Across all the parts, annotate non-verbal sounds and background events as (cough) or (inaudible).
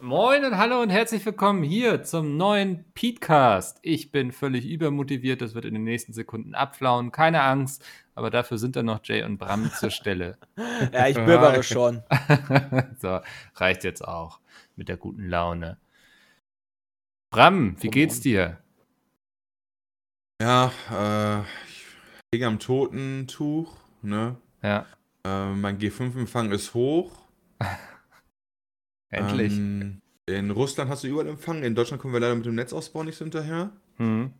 Moin und hallo und herzlich willkommen hier zum neuen Petecast. Ich bin völlig übermotiviert, das wird in den nächsten Sekunden abflauen. Keine Angst, aber dafür sind dann noch Jay und Bram zur Stelle. (laughs) Ja, ich bibbere schon. (laughs) so, reicht jetzt auch mit der guten Laune. Bram, wie geht's dir? Ja, äh, ich liege am Totentuch, ne? Ja, Äh, mein G5-Empfang ist hoch. (laughs) endlich. Ähm, in Russland hast du überall Empfang, in Deutschland kommen wir leider mit dem Netzausbau nicht so hinterher. Hm.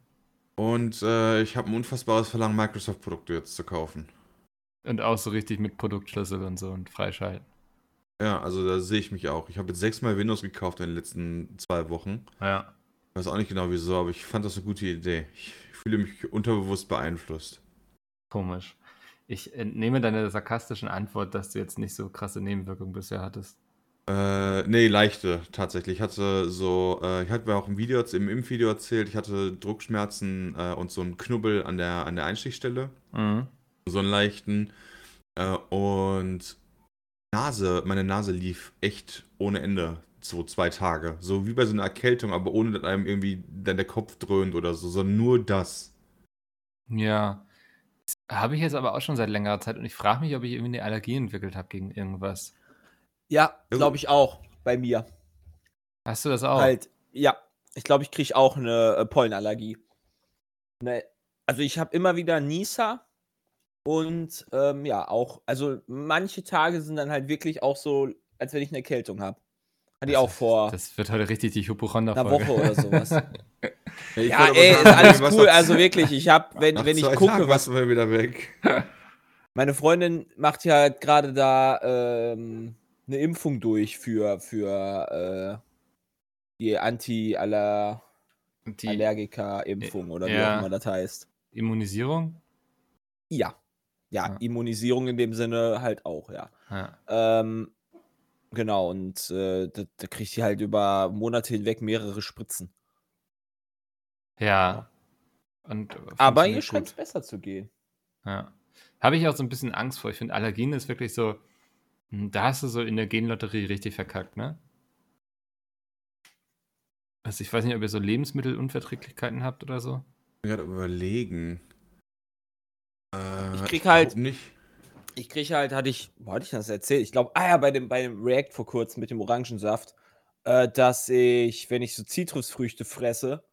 Und äh, ich habe ein unfassbares Verlangen, Microsoft-Produkte jetzt zu kaufen. Und auch so richtig mit Produktschlüssel und so und freischalten. Ja, also da sehe ich mich auch. Ich habe jetzt sechsmal Windows gekauft in den letzten zwei Wochen. Ja. Ich weiß auch nicht genau wieso, aber ich fand das eine gute Idee. Ich fühle mich unterbewusst beeinflusst. Komisch. Ich entnehme deine sarkastischen Antwort, dass du jetzt nicht so krasse Nebenwirkungen bisher hattest. Äh, nee, leichte tatsächlich. Ich hatte so, äh, ich hatte mir auch im Video, im Impfvideo erzählt, ich hatte Druckschmerzen äh, und so einen Knubbel an der, an der Einstichstelle. Mhm. So einen leichten. Äh, und Nase, meine Nase lief echt ohne Ende. So zwei Tage. So wie bei so einer Erkältung, aber ohne dass einem irgendwie dann der Kopf dröhnt oder so, sondern nur das. Ja. Habe ich jetzt aber auch schon seit längerer Zeit und ich frage mich, ob ich irgendwie eine Allergie entwickelt habe gegen irgendwas. Ja, glaube ich auch. Bei mir. Hast du das auch? Halt, ja. Ich glaube, ich kriege auch eine äh, Pollenallergie. Ne, also ich habe immer wieder Nisa und ähm, ja, auch, also manche Tage sind dann halt wirklich auch so, als wenn ich eine Erkältung habe. Hatte ich auch vor Das wird heute richtig die einer Hypochonder-Folge. Woche oder sowas. (laughs) ich ja, aber ey, sagen, ist alles cool. Also wirklich, ich habe, wenn, nach wenn ich gucke, Tagen was mal wieder weg. Meine Freundin macht ja gerade da ähm, eine Impfung durch für, für äh, die Die Anti-Allergiker-Impfung oder wie Ja. auch immer das heißt. Immunisierung? Ja. Ja, Ja. Immunisierung in dem Sinne halt auch, ja. Ja. Ähm, genau, und äh, da, da kriegt sie halt über Monate hinweg mehrere Spritzen. ja. Und äh, Aber ihr scheint es besser zu gehen. Ja. Habe ich auch so ein bisschen Angst vor. Ich finde, Allergien ist wirklich so, da hast du so in der Genlotterie richtig verkackt, ne? Also ich weiß nicht, ob ihr so Lebensmittelunverträglichkeiten habt oder so. Ich gerade überlegen. Äh, Ich krieg halt- nicht. Ich kriege halt, hatte ich, wo hatte ich das erzählt? Ich glaube, ah ja, bei dem, bei dem React vor kurzem mit dem Orangensaft, äh, dass ich, wenn ich so Zitrusfrüchte fresse,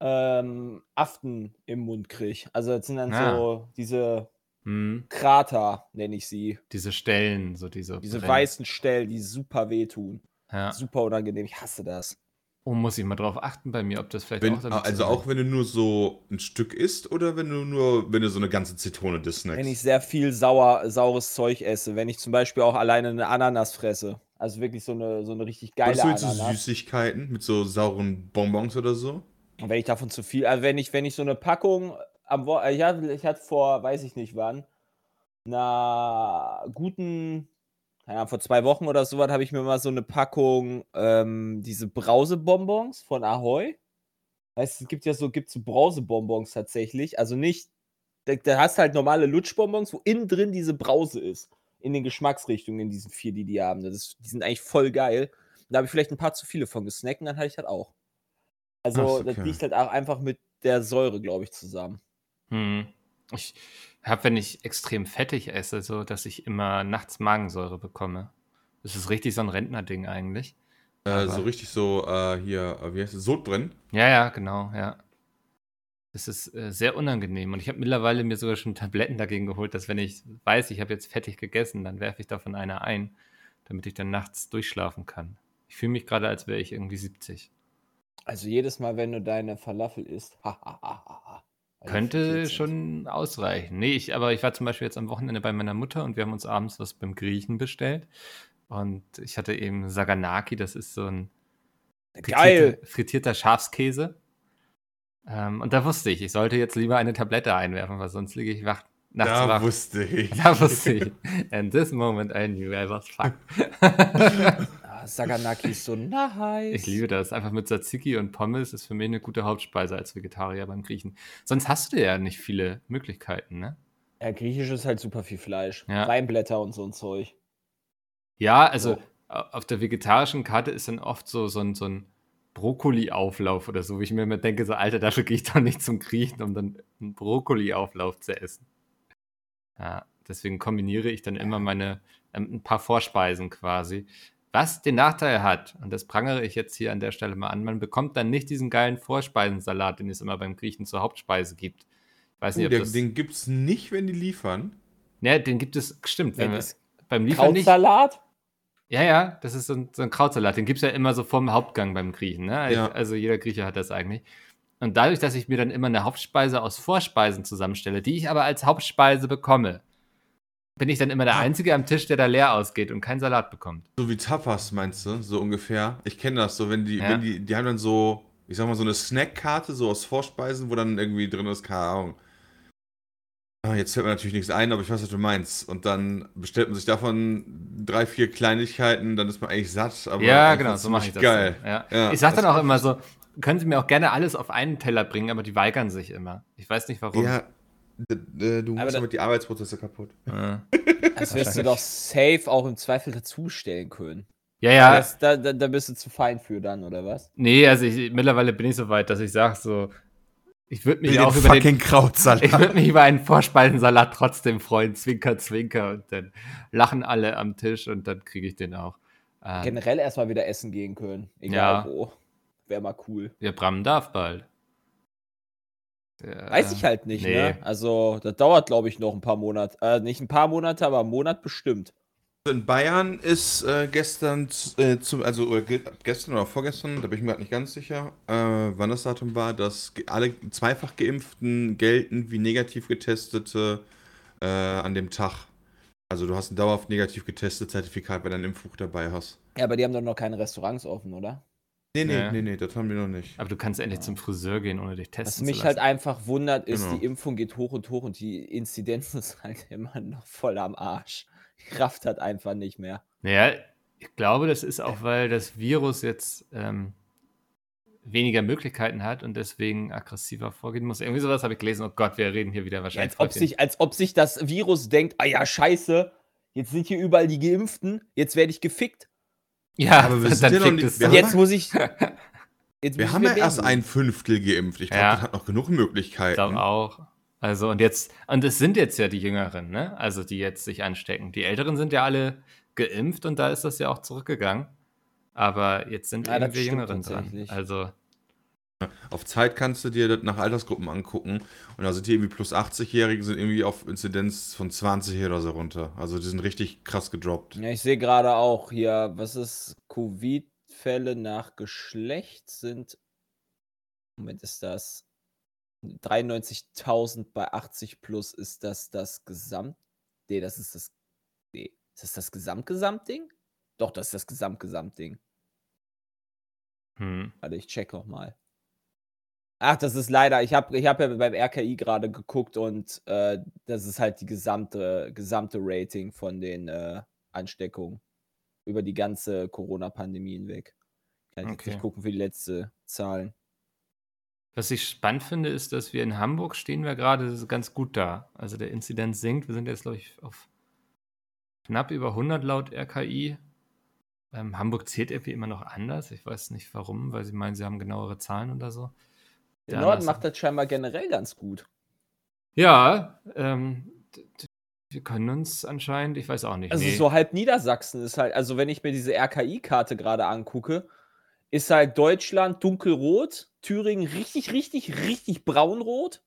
ähm, Aften im Mund kriege. Also das sind dann Ah. so diese Hm. Krater, nenne ich sie. Diese Stellen, so diese. Diese brennen. weißen Stellen, die super wehtun. Ja. Super unangenehm. Ich hasse das. Oh, muss ich mal drauf achten bei mir, ob das vielleicht Wenn, auch damit also auch wenn du nur so ein Stück isst oder wenn du nur, wenn du so eine ganze Zitrone des snackst? Wenn ich sehr viel sauer, saures Zeug esse. Wenn ich zum Beispiel auch alleine eine Ananas fresse. Also wirklich so eine, so eine richtig geile Machst du jetzt so Ananas. Süßigkeiten mit so sauren Bonbons oder so? Und wenn ich davon zu viel, also wenn ich, wenn ich so eine Packung am Wo ich hatte, ich hatte vor, weiß ich nicht wann, einer guten, keine Ahnung, vor zwei Wochen oder so was, habe ich mir mal so eine Packung, ähm, diese Brausebonbons von Ahoy. Weißt du, es gibt ja so, gibt so Brausebonbons tatsächlich. Also nicht, da, da hast du halt normale Lutschbonbons, wo innen drin diese Brause ist. In den Geschmacksrichtungen, in diesen vier, die die haben. Das ist, die sind eigentlich voll geil. Da habe ich vielleicht ein paar zu viele von gesnackt und dann hatte ich das auch. Also, Ach so, das okay. liegt halt auch einfach mit der Säure, glaube ich, zusammen. Hm. Ich habe, wenn ich extrem fettig esse, so, dass ich immer nachts Magensäure bekomme. Das ist richtig so ein Rentnerding eigentlich. Äh, so richtig so, äh, hier, äh, wie heißt es, Sodbrennen? Ja, ja, genau, ja. Das ist äh, sehr unangenehm. Und ich habe mittlerweile mir sogar schon Tabletten dagegen geholt, dass wenn ich weiß, ich habe jetzt fettig gegessen, dann werfe ich davon eine ein, damit ich dann nachts durchschlafen kann. Ich fühle mich gerade, als wäre ich irgendwie 70. Also jedes Mal, wenn du deine Falafel isst, (laughs) ha, ha, ha, ha, Könnte schon ausreichen. Nee, ich, aber ich war zum Beispiel jetzt am Wochenende bei meiner Mutter und wir haben uns abends was beim Griechen bestellt. Und ich hatte eben Saganaki, das ist so ein Geil! frittierter, frittierter Schafskäse. Ähm, und da wusste ich, ich sollte jetzt lieber eine Tablette einwerfen, weil sonst liege ich wach, nachts Da wach. wusste ich. Da wusste ich. And this moment I knew I was fucked. (laughs) Saganaki ist so (laughs) nice. Ich liebe das. Einfach mit Tzatziki und Pommes ist für mich eine gute Hauptspeise als Vegetarier beim Griechen. Sonst hast du ja nicht viele Möglichkeiten, ne? Ja, griechisch ist halt super viel Fleisch. Ja. Weinblätter und so ein Zeug. Ja, also So. au- auf der vegetarischen Karte ist dann oft so, so ein, so ein Brokkoli-Auflauf oder so, wie ich mir immer denke, so, Alter, dafür gehe ich doch nicht zum Griechen, um dann einen Brokkoli-Auflauf zu essen. Ja, deswegen kombiniere ich dann immer meine, ähm, ein paar Vorspeisen quasi. Was den Nachteil hat, und das prangere ich jetzt hier an der Stelle mal an, man bekommt dann nicht diesen geilen Vorspeisensalat, den es immer beim Griechen zur Hauptspeise gibt. Ich weiß nicht, Oh, ob der, das... den gibt's nicht, wenn die liefern. ja, den gibt es, stimmt, wenn Wenn wir, es beim Liefern nicht... Krautsalat? Ja, ja, das ist so ein, so ein Krautsalat. Den gibt es ja immer so vorm Hauptgang beim Griechen. Ne? Ja. Also jeder Grieche hat das eigentlich. Und dadurch, dass ich mir dann immer eine Hauptspeise aus Vorspeisen zusammenstelle, die ich aber als Hauptspeise bekomme, bin ich dann immer der. Einzige am Tisch, der da leer ausgeht und keinen Salat bekommt. So wie Tapas, meinst du? So ungefähr. Ich kenne das so, wenn die, Ja. wenn die, die haben dann so, ich sag mal, so eine Snackkarte, so aus Vorspeisen, wo dann irgendwie drin ist, keine Ahnung. Ah, jetzt fällt mir natürlich nichts ein, aber ich weiß, was du meinst. Und dann bestellt man sich davon drei, vier Kleinigkeiten, dann ist man eigentlich satt. Aber ja, genau, so mache ich das. Geil. Ja. Ja, ich sage dann auch immer so, können Sie mir auch gerne alles auf einen Teller bringen, aber die weigern sich immer. Ich weiß nicht warum. Ja, du Aber machst da- damit die Arbeitsprozesse kaputt. Äh. (laughs) Das wirst du doch safe auch im Zweifel dazustellen können. Ja, ja. Das, da, da, da bist du zu fein für dann, oder was? Nee, also ich, mittlerweile bin ich so weit, dass ich sage so, ich würde mich Will auch über den, fucking Krautsalat. Ich würde mich über einen Vorspeisensalat trotzdem freuen, zwinker, zwinker, und dann lachen alle am Tisch und dann kriege ich den auch. Ähm, Generell erstmal wieder essen gehen können. Egal Ja. wo. Wäre mal cool. ja, Bram darf bald. Der, Weiß ich halt nicht, nee. ne? Also, das dauert, glaube ich, noch ein paar Monate. Äh, nicht ein paar Monate, aber einen Monat bestimmt. In Bayern ist äh, gestern, äh, zu, also oder gestern oder vorgestern, da bin ich mir gerade nicht ganz sicher, äh, wann das Datum war, dass alle zweifach Geimpften gelten wie negativ getestete äh, an dem Tag. Also du hast ein dauerhaft negativ getestet Zertifikat, wenn du ein Impfbuch dabei hast. Ja, aber die haben doch noch keine Restaurants offen, oder? Nee, nee, Nee. nee, nee, das haben wir noch nicht. Aber du kannst endlich zum Friseur gehen, ohne dich Was testen mich zu halt lassen. einfach wundert, ist, Genau. die Impfung geht hoch und hoch und die Inzidenz (laughs) ist halt immer noch voll am Arsch. Kraft hat einfach nicht mehr. Naja, ich glaube, das ist auch, weil das Virus jetzt ähm, weniger Möglichkeiten hat und deswegen aggressiver vorgehen muss. Irgendwie sowas habe ich gelesen. Oh Gott, wir reden hier wieder wahrscheinlich. Als ob, sich, als ob sich das Virus denkt, ah ja, scheiße, jetzt sind hier überall die Geimpften, jetzt werde ich gefickt. Ja, Aber wir dann sind ja noch fickt nicht- wir Jetzt muss ich. Jetzt Wir haben ja erst ein Fünftel geimpft. Ich glaube, Ja. das hat noch genug Ich Möglichkeiten. glaube auch. Also und jetzt, und es sind jetzt ja die Jüngeren, ne? Also die jetzt sich anstecken. Die Älteren sind ja alle geimpft und da ist das ja auch zurückgegangen. Aber jetzt sind Ja, irgendwie Jüngeren dran. Also, Auf Zeit kannst du dir das nach Altersgruppen angucken. Und da sind die irgendwie plus 80-Jährige sind irgendwie auf Inzidenz von 20 oder so runter. Also die sind richtig krass gedroppt. Ja, ich sehe gerade auch hier, was ist Covid-Fälle nach Geschlecht sind. Moment, ist das 93.000 bei 80 plus ist das das Gesamt. Nee, das ist das. Nee, ist das das Gesamt-Gesamt-Ding? Doch, das ist das Gesamt-Gesamt-Ding. hm. Warte, ich check noch mal. Ach, das ist leider, ich habe ich hab ja beim RKI gerade geguckt und äh, das ist halt die gesamte, gesamte Rating von den äh, Ansteckungen über die ganze Corona-Pandemie hinweg. Kann ich Okay. nicht gucken für die letzte Zahlen. Was ich spannend finde, ist, dass wir in Hamburg stehen wir gerade ganz gut da. Also der Inzidenz sinkt. Wir sind jetzt, glaube ich, auf knapp über 100 laut RKI. Ähm, Hamburg zählt irgendwie immer noch anders. Ich weiß nicht warum, weil sie meinen, sie haben genauere Zahlen oder so. Der Ja, Norden macht das scheinbar generell ganz gut. Ja, ähm, wir können uns anscheinend, ich weiß auch nicht. Also nee. so halb Niedersachsen ist halt, also wenn ich mir diese RKI-Karte gerade angucke, ist halt Deutschland dunkelrot, Thüringen richtig, richtig, richtig braunrot.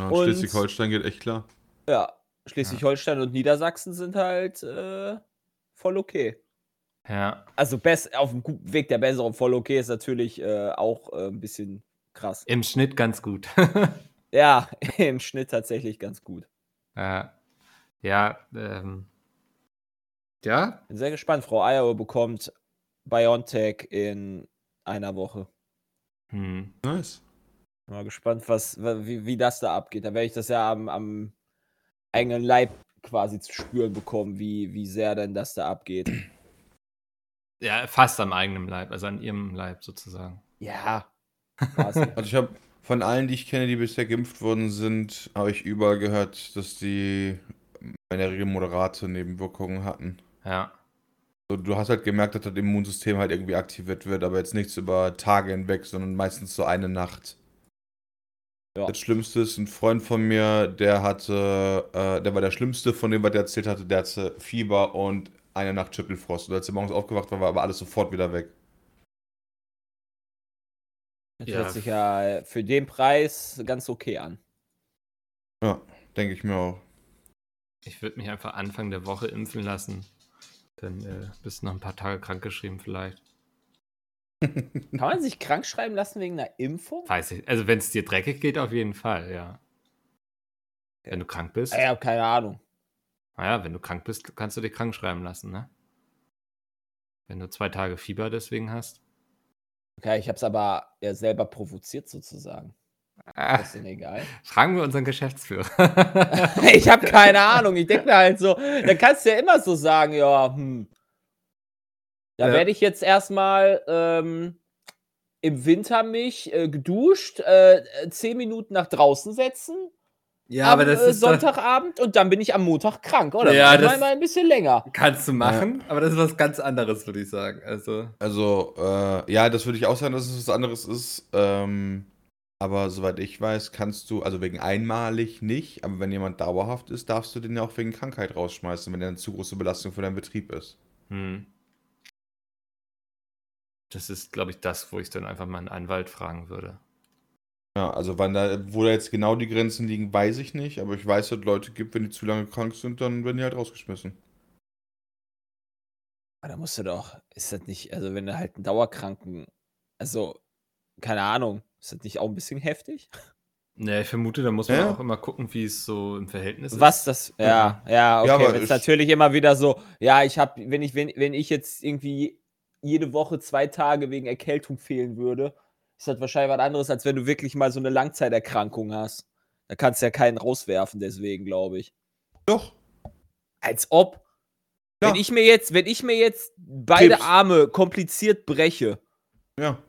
Ja, Und- Schleswig-Holstein geht echt klar. Ja, Schleswig-Holstein und Niedersachsen sind halt äh, voll okay. Ja, Also best, auf dem guten Weg der Besserung voll okay ist natürlich äh, auch äh, ein bisschen krass. im Schnitt ganz gut. (laughs) Ja, im Schnitt tatsächlich ganz gut. ja, ja, ähm, ja, Bin sehr gespannt. Frau Eierow bekommt BioNTech in einer Woche. hm. Nice. Mal gespannt, was, wa- wie, wie das da abgeht. Da werde ich das ja am, am eigenen Leib quasi zu spüren bekommen, wie, wie sehr denn das da abgeht. Ja, fast am eigenen Leib, also an ihrem Leib sozusagen. Ja. Quasi. Also ich habe von allen, die ich kenne, die bisher geimpft worden sind, habe ich überall gehört, dass die in der Regel moderate Nebenwirkungen hatten. Ja. So, du hast halt gemerkt, dass das Immunsystem halt irgendwie aktiviert wird, aber jetzt nichts über Tage hinweg, sondern meistens so eine Nacht. Ja. Das Schlimmste ist ein Freund von mir, der hatte, äh, der war der Schlimmste von dem, was er erzählt hatte, der hatte Fieber und eine Nacht Schüttelfrost. Und als er morgens aufgewacht war, war aber alles sofort wieder weg. Das Ja. hört sich ja für den Preis ganz okay an. Ja, denke ich mir auch. Ich würde mich einfach Anfang der Woche impfen lassen. Dann äh, bist du noch ein paar Tage krankgeschrieben vielleicht. (laughs) Kann man sich krank schreiben lassen wegen einer Impfung? Weiß ich. Also wenn es dir dreckig geht, auf jeden Fall, ja. Wenn du krank bist. Ich habe keine Ahnung. Naja, wenn du krank bist, kannst du dich krank schreiben lassen, ne? Wenn du zwei Tage Fieber deswegen hast. Okay, ich habe es aber ja selber provoziert sozusagen. Ah, Das ist denn egal. (laughs) fragen wir unseren Geschäftsführer. (laughs) ich habe keine Ahnung. Ich denke mir halt so, da kannst du ja immer so sagen, ja, hm. Da Ja. werde ich jetzt erstmal ähm, im Winter mich äh, geduscht, äh, zehn Minuten nach draußen setzen. Ja, am äh, Sonntagabend und dann bin ich am Montag krank, oder? Ja, das- mal ein bisschen länger. Kannst du machen, aber das ist was ganz anderes, würde ich sagen. Also. Also, äh, ja, das würde ich auch sagen, dass es was anderes ist. Ähm, aber soweit ich weiß, kannst du, also wegen einmalig nicht, aber wenn jemand dauerhaft ist, darfst du den ja auch wegen Krankheit rausschmeißen, wenn er eine zu große Belastung für deinen Betrieb ist. Hm. Das ist, glaube ich, das, wo ich dann einfach mal einen Anwalt fragen würde. Ja, also wann da, wo da jetzt genau die Grenzen liegen, weiß ich nicht, aber ich weiß, dass es Leute gibt, wenn die zu lange krank sind, dann werden die halt rausgeschmissen. Aber da musst du doch, ist das nicht, also wenn du halt einen Dauerkranken, also, keine Ahnung, ist das nicht auch ein bisschen heftig? (laughs) Ne, ich vermute, da muss man Ja. auch immer gucken, wie es so im Verhältnis Was ist. das, ja, ja, okay, aber wenn es ich- natürlich immer wieder so, ja, ich habe, wenn ich, wenn, wenn ich jetzt irgendwie jede Woche zwei Tage wegen Erkältung fehlen würde, ist das wahrscheinlich was anderes, als wenn du wirklich mal so eine Langzeiterkrankung hast. Da kannst du ja keinen rauswerfen, deswegen, glaube ich. Doch. Als ob. Ja. Wenn ich mir jetzt, wenn ich mir jetzt beide Krebs. Arme kompliziert breche, Ja.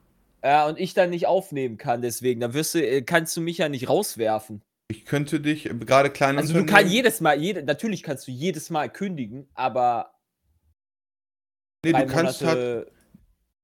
ja, und ich dann nicht aufnehmen kann, deswegen, dann wirst du, äh, kannst du mich ja nicht rauswerfen. Ich könnte dich, äh, gerade kleine Also du kannst jedes Mal, jede, natürlich kannst du jedes Mal kündigen, aber Nee, du kannst halt, Monate-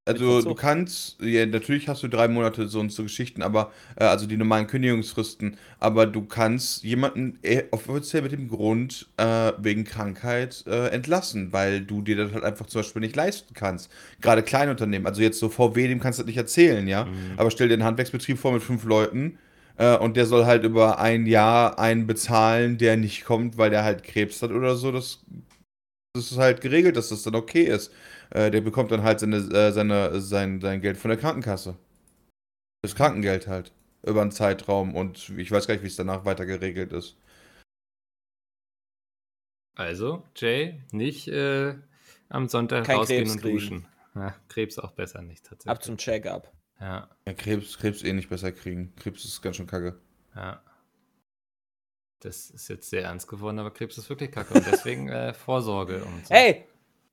also du kannst, ja, natürlich hast du drei Monate so und so Geschichten, aber, äh, also die normalen Kündigungsfristen, aber du kannst jemanden äh, offiziell mit dem Grund äh, wegen Krankheit äh, entlassen, weil du dir das halt einfach zum Beispiel nicht leisten kannst. Gerade Kleinunternehmen, also jetzt so VW, dem kannst du das nicht erzählen, ja, Mhm. aber stell dir einen Handwerksbetrieb vor mit fünf Leuten äh, und der soll halt über ein Jahr einen bezahlen, der nicht kommt, weil der halt Krebs hat oder so, das das ist halt geregelt, dass das dann okay ist. Äh, der bekommt dann halt seine, äh, seine, sein, sein Geld von der Krankenkasse. Das Krankengeld halt. Über einen Zeitraum und ich weiß gar nicht, wie es danach weiter geregelt ist. Also, Jay, nicht äh, am Sonntag Kein rausgehen Krebs und kriegen. duschen. Ja, Krebs auch besser nicht tatsächlich. ab zum Check-up. ja, Ja, Krebs, Krebs eh nicht besser kriegen. Krebs ist ganz schön kacke. ja. Das ist jetzt sehr ernst geworden, aber Krebs ist wirklich kacke und deswegen äh, Vorsorge und so. Ey, F- äh,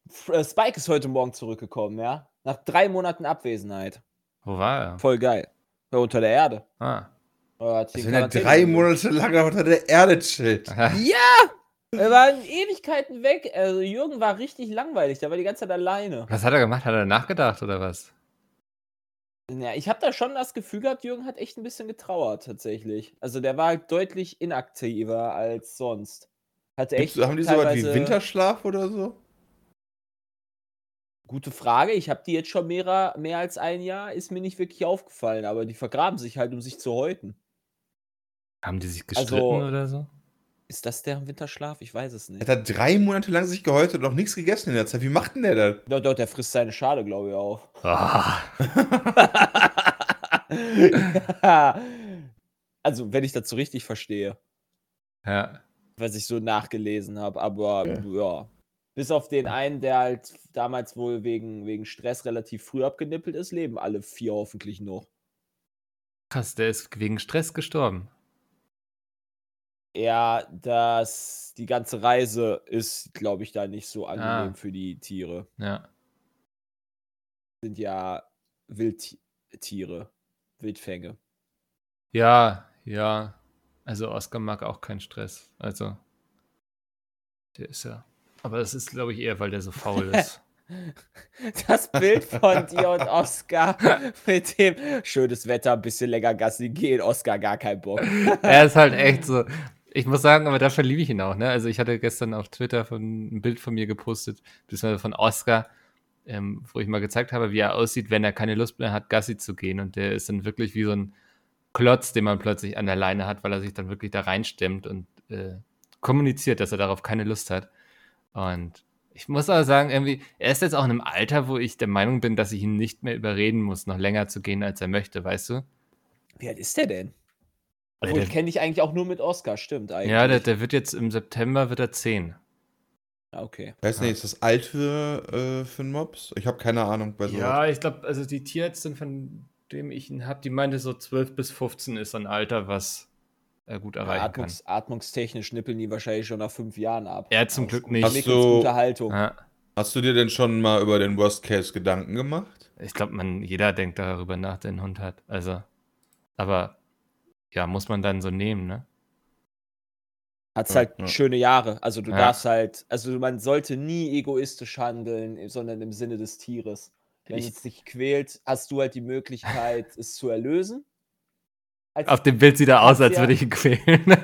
Spike ist heute Morgen zurückgekommen, ja? Nach drei Monaten Abwesenheit. Wo war er? Voll geil. War unter der Erde. Ah. Er hat Also wenn er drei. Monate lang unter der Erde chillt. (laughs) Ja! Er war in Ewigkeiten weg. Also Jürgen war richtig langweilig. Der war die ganze Zeit alleine. Was hat er gemacht? Hat er nachgedacht oder was? Ja, ich habe da schon das Gefühl gehabt, Jürgen hat echt ein bisschen getrauert, tatsächlich. Also der war halt deutlich inaktiver als sonst. Hatte echt Gibt's, haben die so was wie teilweise- Winterschlaf oder so? Gute Frage. Ich habe die jetzt schon mehr, mehr als ein Jahr, ist mir nicht wirklich aufgefallen, aber die vergraben sich halt, um sich zu häuten. Haben die sich gestritten Also- oder so? Ist das deren Winterschlaf? Ich weiß es Er nicht. hat drei Monate lang sich gehäutet und noch nichts gegessen in der Zeit. Wie macht denn der das? Doch, doch, der frisst seine Schale, glaube ich, auf. Ah. (laughs) Ja. Also, wenn ich das so richtig verstehe, Ja. was ich so nachgelesen habe, aber ja. Bis auf den einen, der halt damals wohl wegen, wegen Stress relativ früh abgenippelt ist, leben alle vier hoffentlich noch. Krass, der ist wegen Stress gestorben. Ja, das, die ganze Reise ist, glaube ich, da nicht so angenehm Ah. für die Tiere. Ja. Sind ja Wildtiere, Wildfänge. Ja, ja. Also Oscar mag auch keinen Stress. Also, der ist ja. Aber das ist, glaube ich, eher, weil der so faul (laughs) ist. Das Bild von (laughs) dir und Oscar mit dem schönes Wetter, ein bisschen länger Gassi gehen, Oscar gar keinen Bock. (laughs) er ist halt echt so. Ich muss sagen, aber dafür liebe ich ihn auch. Ne? Also ich hatte gestern auf Twitter von, ein Bild von mir gepostet, beziehungsweise von Oscar, ähm, wo ich mal gezeigt habe, wie er aussieht, wenn er keine Lust mehr hat, Gassi zu gehen. Und der ist dann wirklich wie so ein Klotz, den man plötzlich an der Leine hat, weil er sich dann wirklich da reinstemmt und äh, kommuniziert, dass er darauf keine Lust hat. Und ich muss aber sagen, irgendwie, er ist jetzt auch in einem Alter, wo ich der Meinung bin, dass ich ihn nicht mehr überreden muss, noch länger zu gehen, als er möchte, weißt du? Wie alt ist der denn? Weil Obwohl, der- ich kenne dich eigentlich auch nur mit Oscar, stimmt eigentlich. Ja, der, der wird jetzt im September wird er 10. Ah, okay. Weiß nicht, ist das alt für, äh, für einen Mops? Ich habe keine Ahnung bei so. Ja, ich glaube, also die Tierärztin, von dem ich ihn habe, die meinte so 12 bis 15 ist ein Alter, was er gut erreichen Atmungs, atmungstechnisch nippeln die wahrscheinlich schon nach fünf Jahren ab. Er zum Aus Glück nicht. Hast du- kann. Ja, Hast du dir denn schon mal über den Worst Case Gedanken gemacht? ich glaube, man jeder denkt darüber nach, der einen Hund hat. Also, aber ja, muss man dann so nehmen, ne? Hat's Ja, halt ja. schöne Jahre. Also du Ja. darfst halt, also man sollte nie egoistisch handeln, sondern im Sinne des Tieres. Wenn Ich- es dich quält, hast du halt die Möglichkeit, es zu erlösen. Auf dem Bild sieht er aus, als Ja. würde ich ihn quälen. (laughs)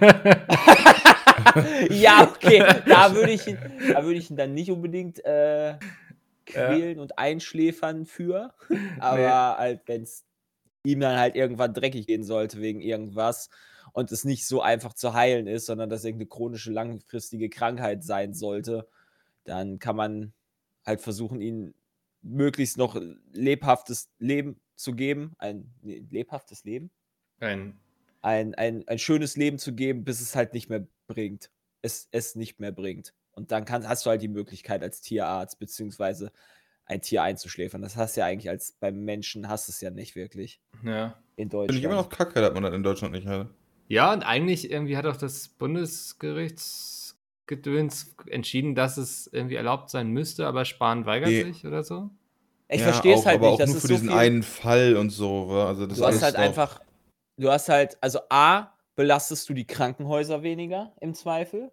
ja, okay. Da würde ich, ihn- da würde ich ihn dann nicht unbedingt äh, quälen und einschläfern für. (laughs) Aber Nee. halt, wenn es ihm dann halt irgendwann dreckig gehen sollte wegen irgendwas und es nicht so einfach zu heilen ist, sondern dass irgendeine chronische, langfristige Krankheit sein sollte, dann kann man halt versuchen, ihn möglichst noch lebhaftes Leben zu geben. Ein lebhaftes Leben? Ein, ein, ein, ein schönes Leben zu geben, bis es halt nicht mehr bringt. Es, es nicht mehr bringt. Und dann kann, hast du halt die Möglichkeit als Tierarzt beziehungsweise ein Tier einzuschläfern. Das hast du ja eigentlich als beim Menschen hast du es ja nicht wirklich ja. in Finde Deutschland. ich immer noch kacke, dass man das in Deutschland nicht hat. Ja, und eigentlich irgendwie hat auch das Bundesgerichtsgedöns entschieden, dass es irgendwie erlaubt sein müsste, aber Spahn weigert Nee. sich oder so. ich Ja, verstehe es auch, halt aber nicht. auch Das nur ist für so diesen viel, einen Fall und so. Also das du hast ist halt einfach, du hast halt, also A, belastest du die Krankenhäuser weniger im Zweifel.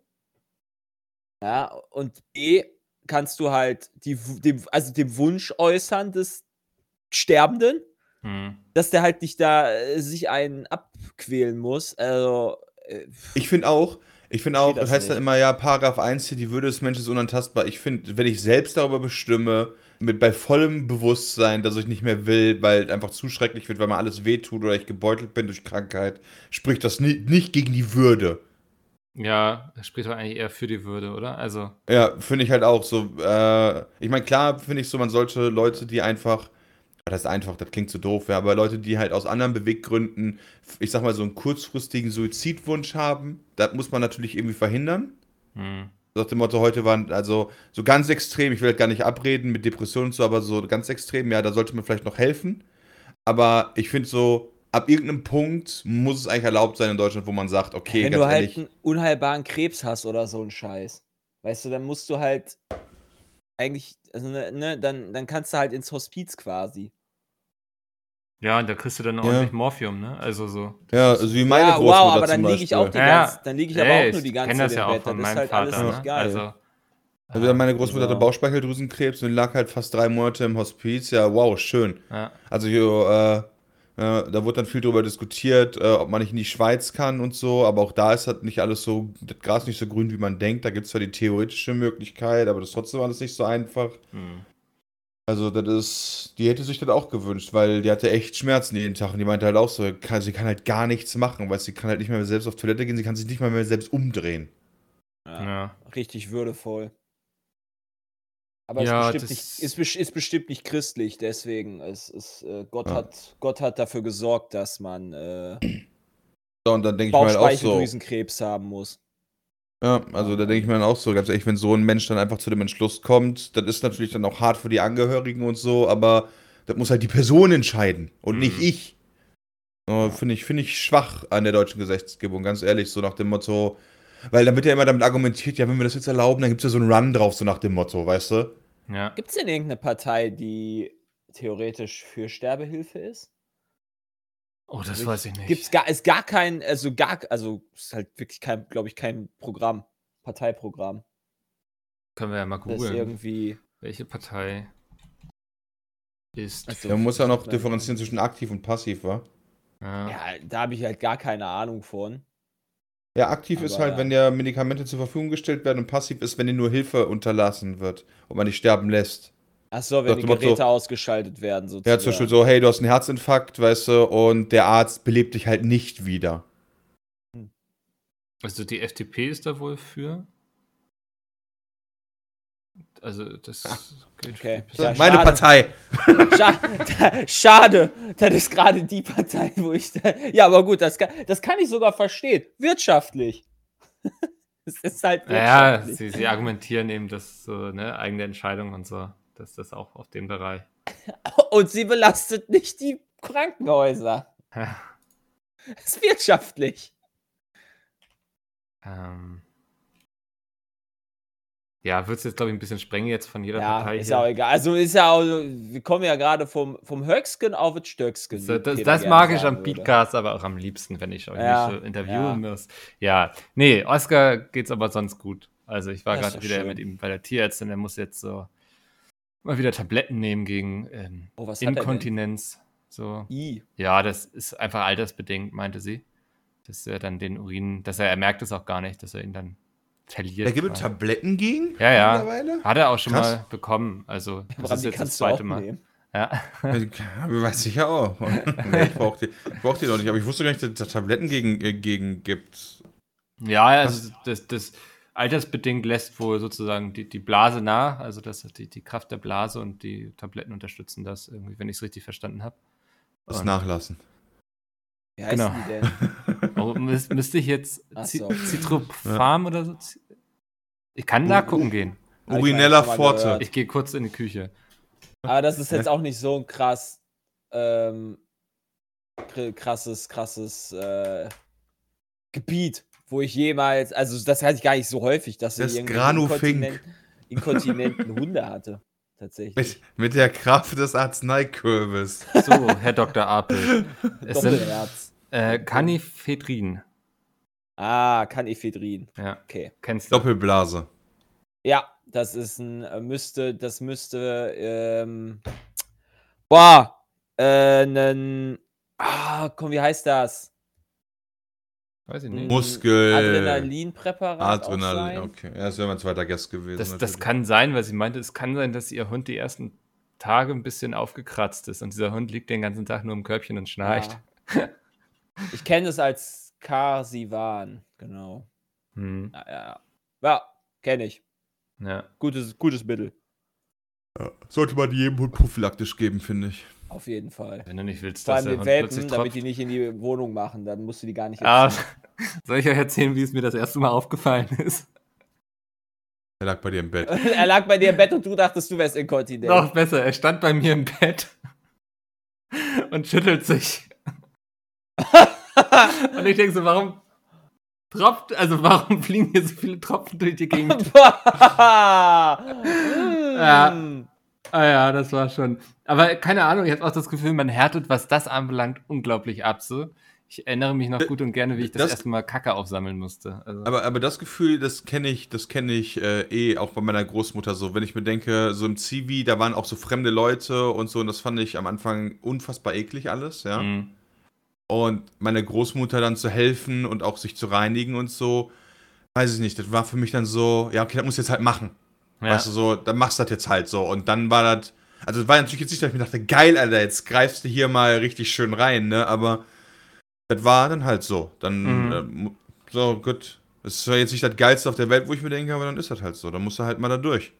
Ja, und B, kannst du halt die, dem, also dem Wunsch äußern des Sterbenden, Hm. dass der halt nicht da äh, sich einen abquälen muss. Also, äh, Ich finde auch, ich finde auch, das das heißt dann immer, ja, Paragraph 1 hier, die Würde des Menschen ist unantastbar. Ich finde, wenn ich selbst darüber bestimme, mit bei vollem Bewusstsein, dass ich nicht mehr will, weil es einfach zu schrecklich wird, weil mir alles wehtut oder ich gebeutelt bin durch Krankheit, spricht das ni nicht gegen die Würde. Ja, das spricht doch eigentlich eher für die Würde, oder? Also, Ja, finde ich halt auch so. Äh, ich meine, klar finde ich so, man sollte Leute, die einfach, das ist einfach, das klingt so doof, ja, aber Leute, die halt aus anderen Beweggründen, ich sag mal, so einen kurzfristigen Suizidwunsch haben, das muss man natürlich irgendwie verhindern. hm. Nach dem Motto, heute waren, also so ganz extrem, ich will halt gar nicht abreden mit Depressionen und so, aber so ganz extrem, ja, da sollte man vielleicht noch helfen. Aber ich finde so, ab irgendeinem Punkt muss es eigentlich erlaubt sein in Deutschland, wo man sagt, okay, wenn ganz du halt ehrlich, einen unheilbaren Krebs hast oder so ein Scheiß, weißt du, dann musst du halt eigentlich, also ne, ne, dann, dann kannst du halt ins Hospiz quasi. Ja, und da kriegst du dann Ja. ordentlich Morphium, ne? Also so. ja, also wie meine ja, Großmutter wow, aber dann zum liege ich auch die Beispiel. Ja, ganze, dann liege ich aber ey, auch nur die ganze Zeit das im ja auch Bett. von Das ist meinem halt alles Vater, nicht ne? geil. Also, Also meine Großmutter hatte Ja. Bauchspeicheldrüsenkrebs und lag halt fast drei Monate im Hospiz. Ja, wow, schön. ja. Also hier, äh, äh, da wurde dann viel drüber diskutiert, äh, ob man nicht in die Schweiz kann und so, aber auch da ist halt nicht alles so, das Gras nicht so grün, wie man denkt. Da gibt es zwar die theoretische Möglichkeit, aber das ist trotzdem alles nicht so einfach. Hm. Also das ist, die hätte sich das auch gewünscht, weil die hatte echt Schmerzen jeden Tag und die meinte halt auch so, kann, sie kann halt gar nichts machen, weil sie kann halt nicht mehr selbst auf Toilette gehen, sie kann sich nicht mal mehr selbst umdrehen. Ja, ja. Richtig würdevoll. Aber Ja, es bestimmt das- nicht, ist, ist bestimmt nicht christlich, deswegen es ist, äh, Gott, Ja. hat, Gott hat dafür gesorgt, dass man äh, So, und dann denke ich mir halt auch so, Bauchspeicheldrüsenkrebs haben muss. Ja, also da denke ich mir dann auch so, ganz ehrlich, wenn so ein Mensch dann einfach zu dem Entschluss kommt, das ist natürlich dann auch hart für die Angehörigen und so, aber das muss halt die Person entscheiden und nicht Mhm. ich. Oh, Finde ich, find ich schwach an der deutschen Gesetzgebung, ganz ehrlich, so nach dem Motto. Weil dann wird ja immer damit argumentiert, ja, wenn wir das jetzt erlauben, dann gibt es ja so einen Run drauf, so nach dem Motto, weißt du? Ja. Gibt es denn irgendeine Partei, die theoretisch für Sterbehilfe ist? Oh, das Also weiß ich nicht. Gibt's gar, ist gar kein, also gar, also ist halt wirklich kein, glaube ich, kein Programm, Parteiprogramm. Können wir ja mal googeln. irgendwie. Welche Partei ist. Also- Man muss ja noch differenzieren zwischen aktiv und passiv, wa? Ja. Ja, da habe ich halt gar keine Ahnung von. Ja, aktiv ist Aber halt, ja. wenn dir Medikamente zur Verfügung gestellt werden und passiv ist, wenn dir nur Hilfe unterlassen wird und man dich sterben lässt. Achso, wenn Nach die Geräte ausgeschaltet werden, Ja, sozusagen. zum Beispiel so, hey, du hast einen Herzinfarkt, weißt du, und der Arzt belebt dich halt nicht wieder. Also die FDP ist da wohl für. Also das für Okay. Ja, Meine schade. Partei. (laughs) Scha schade, das ist gerade die Partei, wo ich. Da ja, aber gut, das kann, das kann ich sogar verstehen. Wirtschaftlich. (laughs) Es ist halt Naja, wirtschaftlich. sie, sie argumentieren eben, dass so, ne, eigene Entscheidung und so, dass das auch auf dem Bereich. (laughs) Und sie belastet nicht die Krankenhäuser. Es (laughs) ist wirtschaftlich. ähm, ja, wird es jetzt, glaube ich, ein bisschen sprengen jetzt von jeder Ja, Partei ist hier. ja auch egal. Also ist ja auch, wir kommen ja gerade vom, vom Höcksken auf das Stöcksken. So, das, das mag ich am. Podcast aber auch am liebsten, wenn ich euch Ja, nicht so interviewen ja. muss. Ja, nee, Oscar geht's aber sonst gut. Also ich war Das gerade wieder schön. mit ihm bei der Tierärztin, der muss jetzt so mal wieder Tabletten nehmen gegen ähm, Oh, er? Inkontinenz. So. I. Ja, das ist einfach altersbedingt, meinte sie. Dass er dann den Urin, dass er, er merkt es auch gar nicht, dass er ihn dann verliert. Da gibt. Tabletten gegen? Ja, ja. Mittlerweile? Hat er auch schon Krass. mal bekommen. Also, das Aber ist jetzt das kannst du auch zweite Mal. nehmen. Ja. Ja, weiß ich ja auch. (laughs) nee, ich brauch die, ich brauch die noch nicht, aber ich wusste gar nicht, dass es da Tabletten gegen, äh, gegen gibt. Ja, also das, das altersbedingt lässt wohl sozusagen die, die Blase nach, also das die, die Kraft der Blase und die Tabletten unterstützen das irgendwie, wenn ich es richtig verstanden habe. Das Und- Nachlassen. Wie heißt Genau. die denn? (laughs) Oh, müß, müsste ich jetzt so. Citrofarm oder so? Ich kann gehen. Urineller mal schon mal Forte. gehört. Ich gehe kurz in die Küche. Aber das ist jetzt auch nicht so ein krass, ähm, kr- krasses, krasses äh, Gebiet, wo ich jemals, also das hatte ich gar nicht so häufig, dass Das ich Granufink. inkontinent- inkontinenten Hunde hatte. Tatsächlich. Mit, mit der Kraft des Arzneikürbis. So, Herr Dr. Apel. Es sind Doppelherz. äh, Canifedrin. Ah, Canephedrin. Ja, Okay. kennst du. Doppelblase. Ja, das ist ein, äh, müsste, das müsste, ähm, boah, äh, nen, ah, komm, wie heißt das? Weiß ich nicht. Muskel. Adrenalinpräparat. Adrenalin, sein? okay. Ja, das wäre mein zweiter Gast gewesen. Das, das kann sein, weil sie meinte, es kann sein, dass ihr Hund die ersten Tage ein bisschen aufgekratzt ist und dieser Hund liegt den ganzen Tag nur im Körbchen und schnarcht. Ja. Ich kenne es als Karsivan, genau. Hm, Ja, ja, ja kenne ich. ja. Gutes, gutes Mittel. Ja. Sollte man jedem Hund prophylaktisch geben, finde ich. Auf jeden Fall. Wenn du nicht willst, Vor dass allem der den Welpen, damit die nicht in die Wohnung machen, dann musst du die gar nicht Ah, (laughs) soll ich euch erzählen, wie es mir das erste Mal aufgefallen ist? Er lag bei dir im Bett. (laughs) er lag bei dir im Bett und du dachtest, du wärst inkontinent. Noch besser, er stand bei mir im Bett (laughs) und schüttelt sich. und ich denke so, warum tropft, also warum fliegen hier so viele Tropfen durch die Gegend? ja. Ah ja, das war schon. Aber keine Ahnung, ich habe auch das Gefühl, man härtet, was das anbelangt, unglaublich ab. So. Ich erinnere mich noch gut und gerne, wie ich das, Das- erste Mal Kacke aufsammeln musste. Also, Aber, aber das Gefühl, das kenne ich, das kenne ich äh, eh auch bei meiner Großmutter so. Wenn ich mir denke, so im Zivi, da waren auch so fremde Leute und so, und das fand ich am Anfang unfassbar eklig alles, ja. mhm. Und meine Großmutter dann zu helfen und auch sich zu reinigen und so, weiß ich nicht, das war für mich dann so, ja, okay, das muss ich jetzt halt machen. Ja. Weißt du, so, dann machst du das jetzt halt so. Und dann war das, also es war natürlich jetzt nicht, dass ich mir dachte, geil, Alter, jetzt greifst du hier mal richtig schön rein, ne? Aber das war dann halt so. Dann, Mhm. äh, so, gut. Das ist zwar jetzt nicht das Geilste auf der Welt, wo ich mir denke, aber dann ist das halt so. Dann musst du halt mal da durch.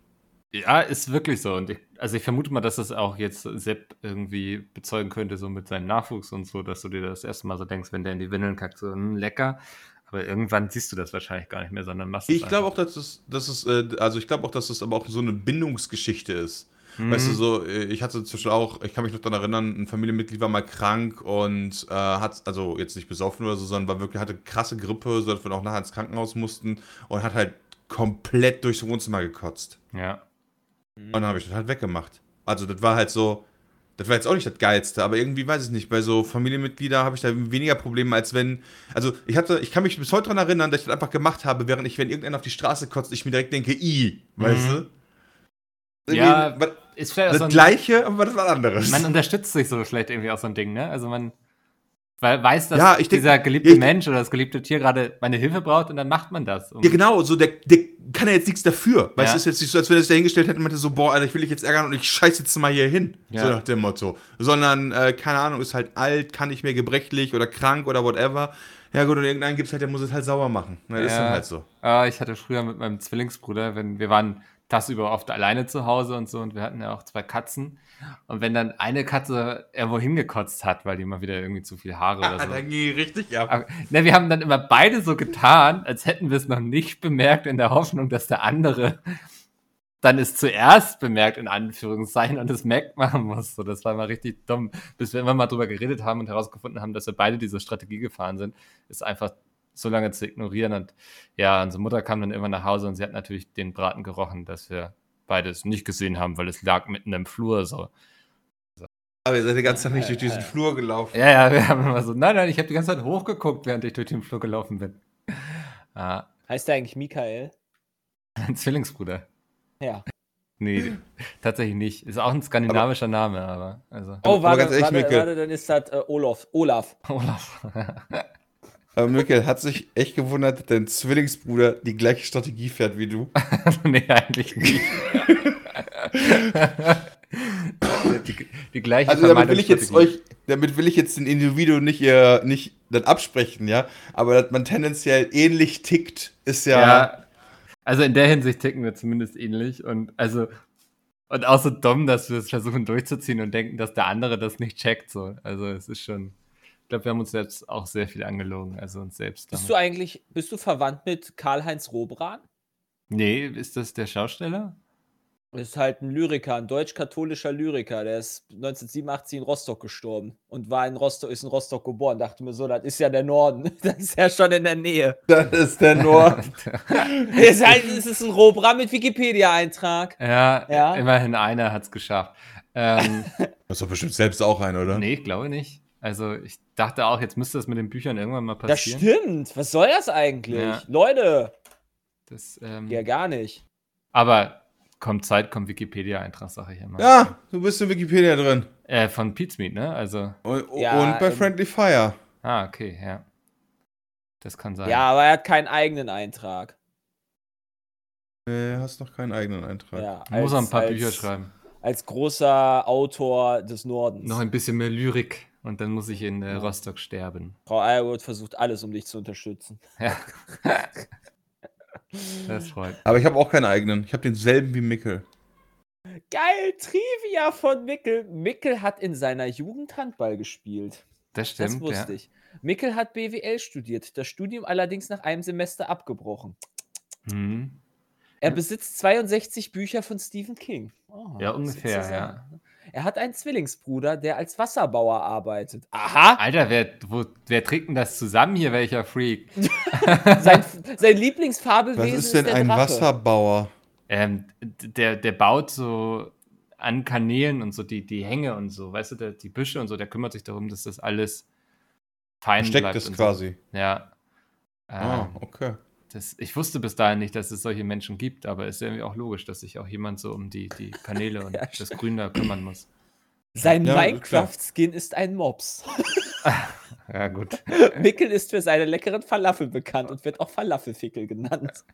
Ja, ist wirklich so. Und ich, also ich vermute mal, dass das auch jetzt Sepp irgendwie bezeugen könnte, so mit seinem Nachwuchs und so, dass du dir das erste Mal so denkst, wenn der in die Windeln kackt, so, hm, lecker. Aber irgendwann siehst du das wahrscheinlich gar nicht mehr, sondern machst Ich glaube auch, dass es, dass es äh, also ich glaube auch, dass es aber auch so eine Bindungsgeschichte ist. Weißt du, Mhm. so, äh, ich hatte zwischen auch, ich kann mich noch daran erinnern, ein Familienmitglied war mal krank und äh, hat, also jetzt nicht besoffen oder so, sondern war wirklich, hatte krasse Grippe, so dass wir auch nachher ins Krankenhaus mussten und hat halt komplett durchs Wohnzimmer gekotzt. Ja. Und dann habe ich das halt weggemacht. Also das war halt so, das war jetzt auch nicht das Geilste, aber irgendwie weiß ich nicht, bei so Familienmitgliedern habe ich da weniger Probleme, als wenn, also ich hatte, ich kann mich bis heute daran erinnern, dass ich das einfach gemacht habe, während ich, wenn irgendeiner auf die Straße kotzt, ich mir direkt denke, i, weißt Mhm. du? Ja, was- Ist vielleicht das so ein, Gleiche, aber das war anderes. Man unterstützt sich so vielleicht irgendwie auch so ein Ding, ne? Also man weil, weiß, dass Ja, ich denk- dieser geliebte ich- Mensch oder das geliebte Tier gerade meine Hilfe braucht und dann macht man das. Um- Ja, genau, so der, der kann ja jetzt nichts dafür. Weißt du, Ja. es ist jetzt nicht so, als wenn er es da hingestellt hätte und meinte so, boah, Alter, ich will dich jetzt ärgern und ich scheiß jetzt mal hier hin. Ja. So nach dem Motto. Sondern, äh, keine Ahnung, ist halt alt, kann nicht mehr gebrechlich oder krank oder whatever. Ja gut, und irgendeinen gibt's halt, der muss es halt sauber machen. Na, ist Ja. dann halt so. Ah, ich hatte früher mit meinem Zwillingsbruder, wenn wir waren tagsüber oft alleine zu Hause und so und wir hatten ja auch zwei Katzen. Und wenn dann eine Katze irgendwo hingekotzt hat, weil die mal wieder irgendwie zu viel Haare oder (laughs) so. dann ging richtig ab. Aber, ne, wir haben dann immer beide so getan, als hätten wir es noch nicht bemerkt, in der Hoffnung, dass der andere dann es zuerst bemerkt, in Anführungszeichen, und es merkt machen muss. So, das war mal richtig dumm. Bis wir immer mal drüber geredet haben und herausgefunden haben, dass wir beide diese Strategie gefahren sind, ist einfach so lange zu ignorieren. Und ja, unsere Mutter kam dann immer nach Hause und sie hat natürlich den Braten gerochen, dass wir beides nicht gesehen haben, weil es lag mitten im Flur so. Aber ihr seid die ganze Zeit nicht durch diesen Flur gelaufen. Ja, ja, wir haben immer so, nein, nein, ich habe die ganze Zeit hochgeguckt, während ich durch den Flur gelaufen bin. Ah, Heißt der eigentlich Michael? ein Zwillingsbruder. Ja. Nee, tatsächlich nicht. Ist auch ein skandinavischer Name, aber also. Oh, aber warte, ganz ehrlich, warte, warte, dann ist das äh, Olaf. (laughs) Olaf. Olaf. Aber Mikkel hat sich echt gewundert, dass dein Zwillingsbruder die gleiche Strategie fährt wie du. (laughs) nee, eigentlich nicht. (laughs) die, die gleiche Also damit will ich jetzt euch, damit will ich jetzt den Individuum nicht, ihr, nicht das absprechen, ja. Aber dass man tendenziell ähnlich tickt, ist ja. Ja. Also in der Hinsicht ticken wir zumindest ähnlich und also und auch so dumm, dass wir es versuchen durchzuziehen und denken, dass der andere das nicht checkt. So. Also es ist schon. Ich glaube, wir haben uns selbst auch sehr viel angelogen, also uns selbst. Bist damit. du eigentlich, bist du verwandt mit Karl-Heinz Robran? Nee, ist das der Schausteller? Ist halt ein Lyriker, ein deutsch-katholischer Lyriker. Der ist 1987 in Rostock gestorben und war in Rostock, ist in Rostock geboren. Dachte mir so, das ist ja der Norden. (laughs) Das ist ja schon in der Nähe. Das ist der Nord. Es (laughs) (laughs) ist, halt, es ist ein Robran mit Wikipedia-Eintrag. Ja, Ja. immerhin einer hat es geschafft. Ähm, Das ist doch bestimmt selbst auch ein, oder? nee, ich glaube nicht. Also ich dachte auch, jetzt müsste das mit den Büchern irgendwann mal Das passieren. stimmt. Was soll das eigentlich? Ja. Leute. Das, ähm, Ja, gar nicht. aber kommt Zeit, kommt Wikipedia-Eintrag, sage ich immer. Ja, du bist in Wikipedia drin. Äh, von Pizmeet, ne? Also, Und, Ja, und bei ähm, Friendly Fire. ah, okay, ja. Das kann sein. Ja, aber er hat keinen eigenen Eintrag. Nee, hast noch keinen eigenen Eintrag. Ja, Man muss auch ein als- paar als, Bücher schreiben. Als großer Autor des Nordens. Noch ein bisschen mehr Lyrik und dann muss ich in äh, Rostock sterben. Frau Eierwood versucht alles, um dich zu unterstützen. (laughs) Ja. das freut. Aber ich habe auch keinen eigenen. Ich habe denselben wie Mickel. Geil, Trivia von Mickel. Mickel hat in seiner Jugend Handball gespielt. Das Das stimmt, wusste ja. ich. Mickel hat BWL studiert, das Studium allerdings nach einem Semester abgebrochen. Hm. Er besitzt 62 Bücher von Stephen King. Oh, Ja, das ungefähr, ja. Er hat einen Zwillingsbruder, der als Wasserbauer arbeitet. Aha! Alter, wer, wo, wer trägt denn das zusammen hier, welcher Freak? (laughs) Sein, sein Was Lieblingsfabelwesen ist denn der ein Drache. Wasserbauer? Ähm, der, der baut so an Kanälen und so die, die Hänge und so, weißt du, der, die Büsche und so, der kümmert sich darum, dass das alles fein Versteckt bleibt. ist und quasi. So. Ja. Ähm, Ah, okay. Das, ich wusste bis dahin nicht, dass es solche Menschen gibt, aber es ist irgendwie auch logisch, dass sich auch jemand so um die, die Kanäle (laughs) und Ja, das Grün da kümmern muss. Sein Ja, Minecraft-Skin ist ein Mops. (laughs) Ja, gut. (laughs) Mickel ist für seine leckeren Falafel bekannt und wird auch Falafelfickel genannt.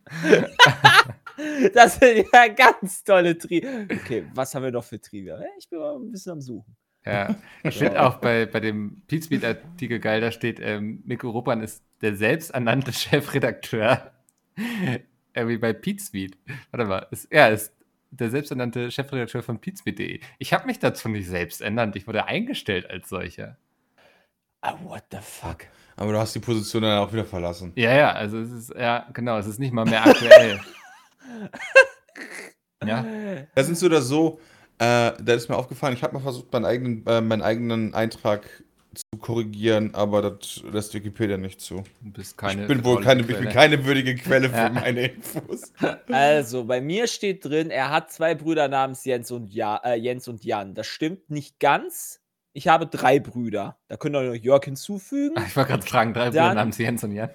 das sind ja ganz tolle Trivia. Okay, was haben wir noch für Trivia? Ich bin mal ein bisschen am Suchen. Ja, (laughs) ich finde auch bei, bei dem Pizmeet-Artikel geil, da steht, ähm, Mikko Ruppan ist der selbsternannte (laughs) Chefredakteur. Irgendwie bei Pizmeet. Warte mal, ist, er ist der selbsternannte Chefredakteur von pizmeet.de. Ich habe mich dazu nicht selbst ernannt, ich wurde eingestellt als solcher. Ah, what the fuck? Aber du hast die Position dann auch wieder verlassen. Ja, ja, also es ist, ja, genau, es ist nicht mal mehr aktuell. (laughs) ja, Das sind so oder so, Äh, da ist mir aufgefallen, ich habe mal versucht, meinen eigenen, äh, meinen eigenen Eintrag zu korrigieren, aber das lässt Wikipedia nicht zu. Du bist keine. ich bin wohl keine, ich bin keine würdige Quelle für Ja. (laughs) meine Infos. Also, bei mir steht drin, er hat zwei Brüder namens Jens und, ja, äh, Jens und Jan. Das stimmt nicht ganz. Ich habe drei Brüder. Da könnt ihr noch Jörg hinzufügen. Ich wollte gerade fragen, drei Brüder Dann- namens Jens und Jan.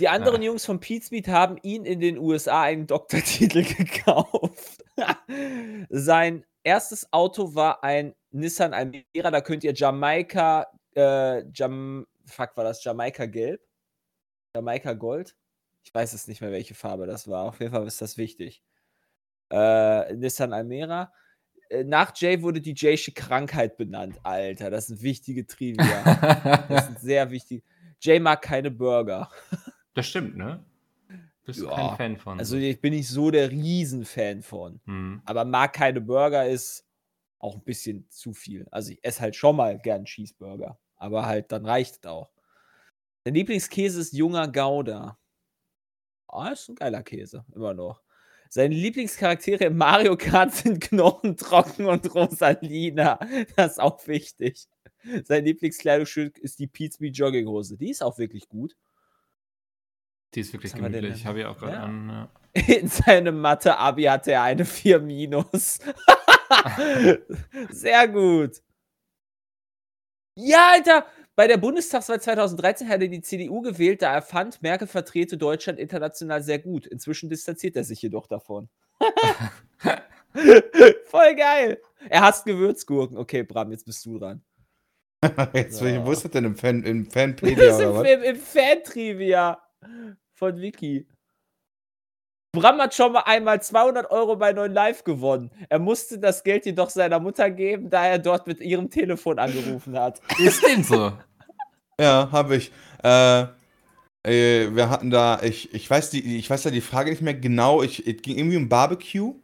Die anderen Jungs von Pizmeet haben ihn in den USA einen Doktortitel (laughs) gekauft. (laughs) Sein erstes Auto war ein Nissan Almera. Da könnt ihr Jamaika, äh, Jam, fuck, war das Jamaika Gelb? Jamaika Gold? Ich weiß es nicht mehr, welche Farbe das war. Auf jeden Fall ist das wichtig. Äh, Nissan Almera. Äh, Nach Jay wurde die Jaysche Krankheit benannt. Alter, das sind wichtige Trivia. (laughs) Das sind sehr wichtige. Jay mag keine Burger. das stimmt, ne? Bist du Ja, kein Fan von. Also ich bin nicht so der Riesenfan von. hm. Aber mag keine Burger ist auch ein bisschen zu viel. Also ich esse halt schon mal gern Cheeseburger. Aber halt, dann reicht es auch. Sein Lieblingskäse ist junger Gouda. Ah, ist ein geiler Käse, immer noch. Seine Lieblingscharaktere im Mario Kart (laughs) sind Knochentrocken und Rosalina. Das ist auch wichtig. Sein Lieblingskleidungsstück ist die Pizza Jogginghose. Die ist auch wirklich gut. Die ist wirklich gemütlich. Ich habe ja auch gerade Ja. an. Ja. (laughs) In seinem Mathe-Abi hatte er eine 4 minus. (laughs) Sehr gut. Ja, Alter, bei der Bundestagswahl 2013 hat er die CDU gewählt, da er fand, Merkel vertrete Deutschland international sehr gut. Inzwischen distanziert er sich jedoch davon. (laughs) Voll geil. Er hasst Gewürzgurken. Okay, Bram, jetzt bist du dran. Jetzt, Ja. Wo ist das denn im, Fan, im Das Fanpedia ist oder im, im, im Fan-Trivia von Wiki. Bram hat schon mal einmal 200 Euro bei 9 Live gewonnen. Er musste das Geld jedoch seiner Mutter geben, da er dort mit ihrem Telefon angerufen hat. (laughs) Ist denn so? (laughs) Ja, habe ich. Äh, äh, wir hatten da, ich, ich weiß die, ich weiß ja die Frage nicht mehr genau. Ich, es ging irgendwie um Barbecue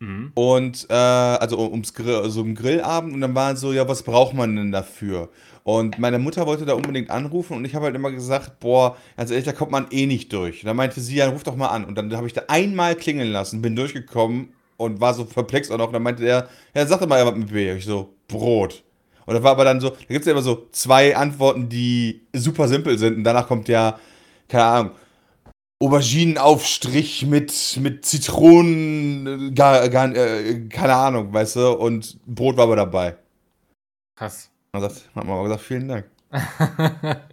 Mhm. und äh, also um- ums Grill, so um Grillabend und dann war so, ja, was braucht man denn dafür? Und meine Mutter wollte da unbedingt anrufen und ich habe halt immer gesagt, boah, ganz ehrlich, da kommt man eh nicht durch. Und dann meinte sie, ja, ruf doch mal an. Und dann habe ich da einmal klingeln lassen, bin durchgekommen und war so perplex auch noch. Und dann meinte der, ja, sag doch mal, was mit B. Ich so, Brot. Und da war aber dann so, da gibt es ja immer so zwei Antworten, die super simpel sind. Und danach kommt ja, keine Ahnung, Auberginenaufstrich mit, mit Zitronen, äh, gar, gar, äh, keine Ahnung, weißt du, und Brot war aber dabei. Krass. Dann hat hat man aber gesagt, vielen Dank. (laughs)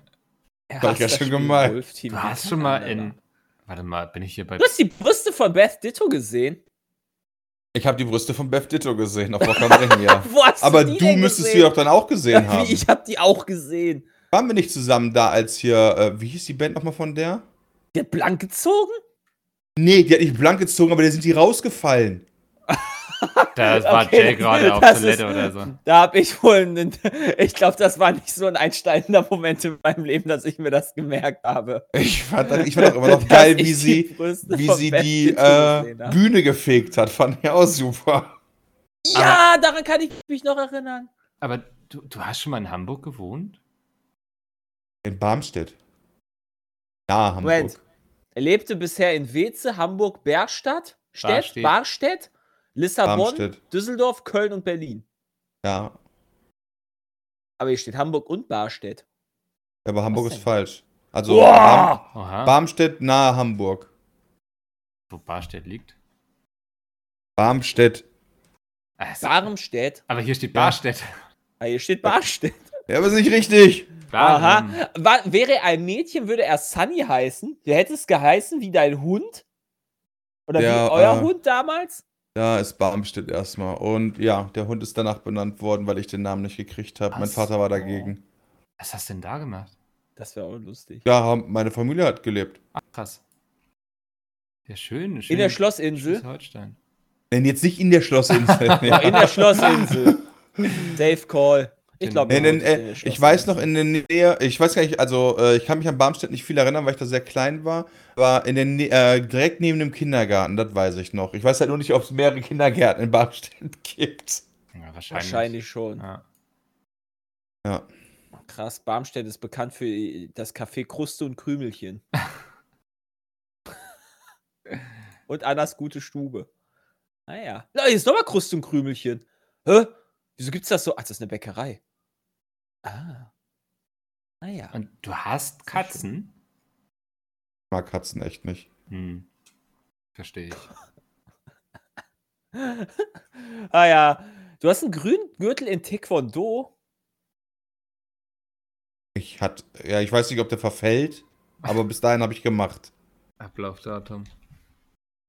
Er Spiel gemein. Wolf Team du hast schon mal in. Warte mal, bin ich hier bei. Du hast die Brüste von Beth Ditto gesehen? Ich habe die Brüste von Beth Ditto gesehen, auf Rock am Ring, ja. (laughs) Wo hast du Aber die du denn müsstest sie gesehen? doch dann auch gesehen Ja, (laughs) haben. ich habe die auch gesehen. Waren wir nicht zusammen da, als hier, äh, wie hieß die Band nochmal von der? Der hat blank gezogen? Nee, die hat nicht blank gezogen, aber da sind die rausgefallen. (laughs) Da war Okay, Jay gerade auf Toilette ist- oder so. Da habe ich wohl einen, ich glaube, das war nicht so ein einsteigender Moment in meinem Leben, dass ich mir das gemerkt habe. Ich fand, ich fand auch immer noch (laughs) geil, wie sie, wie sie die äh. Bühne gefegt hat. Fand ich auch super. Ja, daran kann ich mich noch erinnern. Aber du, du hast schon mal in Hamburg gewohnt? In Barmstedt. Ja, Hamburg. Moment. Er lebte bisher in Weze, Hamburg, Bergstadt, Stedt, Barstedt. Barstedt, Lissabon, Barmstedt. Düsseldorf, Köln und Berlin. Ja, Aber hier steht Hamburg und Barstedt. aber Hamburg ist falsch. Also Barm. Barmstedt nahe Hamburg. Wo Barstedt liegt? Barmstedt. Es- Barmstedt. aber hier steht Ja. Barstedt. Ah, hier steht Barstedt. Ja, aber ist nicht richtig. Aha. War, wäre ein Mädchen, würde er Sunny heißen. Der hätte es geheißen wie dein Hund. Oder Ja, wie euer äh, Hund damals. Da ist Barmstedt erstmal. Und ja, der Hund ist danach benannt worden, weil ich den Namen nicht gekriegt habe. Mein Vater war dagegen. Was hast du denn da gemacht? Das wäre auch lustig. Ja, meine Familie hat gelebt. Ach, krass. Ja, schön. schön In der Schlossinsel. Schleswig-Holstein. Denn jetzt nicht in der Schlossinsel. Ja, (laughs) in der Schlossinsel. (laughs) Safe Call. Ich glaube, äh, ich weiß noch in der Nähe, ich weiß gar nicht, also äh, ich kann mich an Barmstedt nicht viel erinnern, weil ich da sehr klein war, aber in der äh, direkt neben dem Kindergarten, das weiß ich noch. Ich weiß halt nur nicht, ob es mehrere Kindergärten in Barmstedt (laughs) gibt. Ja, wahrscheinlich. Wahrscheinlich schon. Ja. Ja. Krass, Barmstedt ist bekannt für das Café Kruste und Krümelchen. (laughs) und Annas gute Stube. Naja. Na, hier ist nochmal Kruste und Krümelchen. Hä? Wieso gibt's das so? Ach, das ist eine Bäckerei. Ah. Ah ja. Und du hast Katzen? Ich mag Katzen echt nicht. Hm. Verstehe ich. (laughs) ah ja. Du hast einen grünen Gürtel in Taekwondo. Ich hat, ja, ich weiß nicht, ob der verfällt, aber bis dahin habe ich gemacht. Ablaufdatum.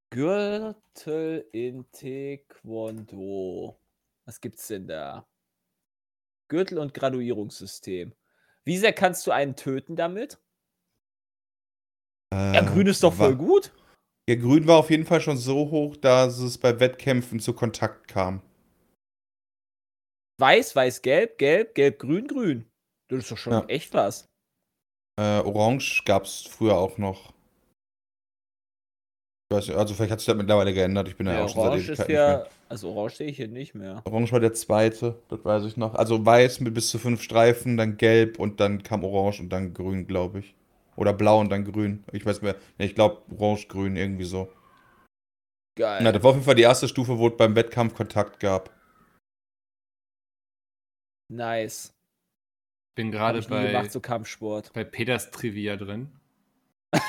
Gürtel in Taekwondo. Was gibt's denn da? Gürtel und Graduierungssystem. Wie sehr kannst du einen töten damit? Äh, Ja, grün ist doch voll gut. Ja, grün war auf jeden Fall schon so hoch, dass es bei Wettkämpfen zu Kontakt kam. Weiß, weiß, gelb, gelb, gelb, grün, grün. Das ist doch schon Ja. echt was. Äh, Orange gab es früher auch noch. Ich weiß nicht, also vielleicht hat sich das mittlerweile geändert. Ich bin ja, Ja, auch schon seit Ewigkeiten ja. nicht Also Orange sehe ich hier nicht mehr. Orange war der zweite, das weiß ich noch. Also weiß mit bis zu fünf Streifen, dann gelb und dann kam Orange und dann grün, glaube ich. Oder blau und dann grün. Ich weiß nicht mehr. Ich glaube Orange, grün, irgendwie so. Geil. Na, das war auf jeden Fall die erste Stufe, wo es beim Wettkampf Kontakt gab. nice. Bin gerade bei, gemacht, so Kampfsport. bei Peters Trivia drin. (laughs)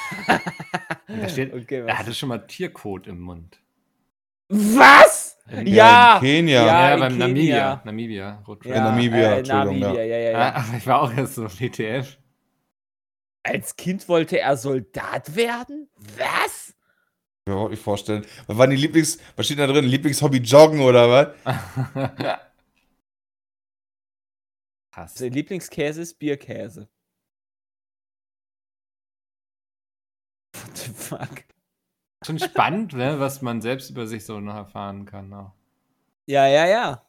Da steht, okay, er was? hatte schon mal Tierkot im Mund. Was? Ja! in Kenia. Ja, Ja, in beim Kenia. Namibia. Namibia, Roadtrip. Ja, Namibia, äh, Entschuldigung, Namibia, ja, ja, ja. Aber ich war auch erst so auf DTF. Als Kind wollte er Soldat werden? Was? Ich kann mir überhaupt nicht vorstellen. Was waren die Lieblings, was steht da drin? Lieblingshobby Joggen oder was? (laughs) Krass. Sein Lieblingskäse ist Bierkäse. What the fuck? Schon spannend, ne, was man selbst über sich so noch erfahren kann. Auch. Ja, ja, ja.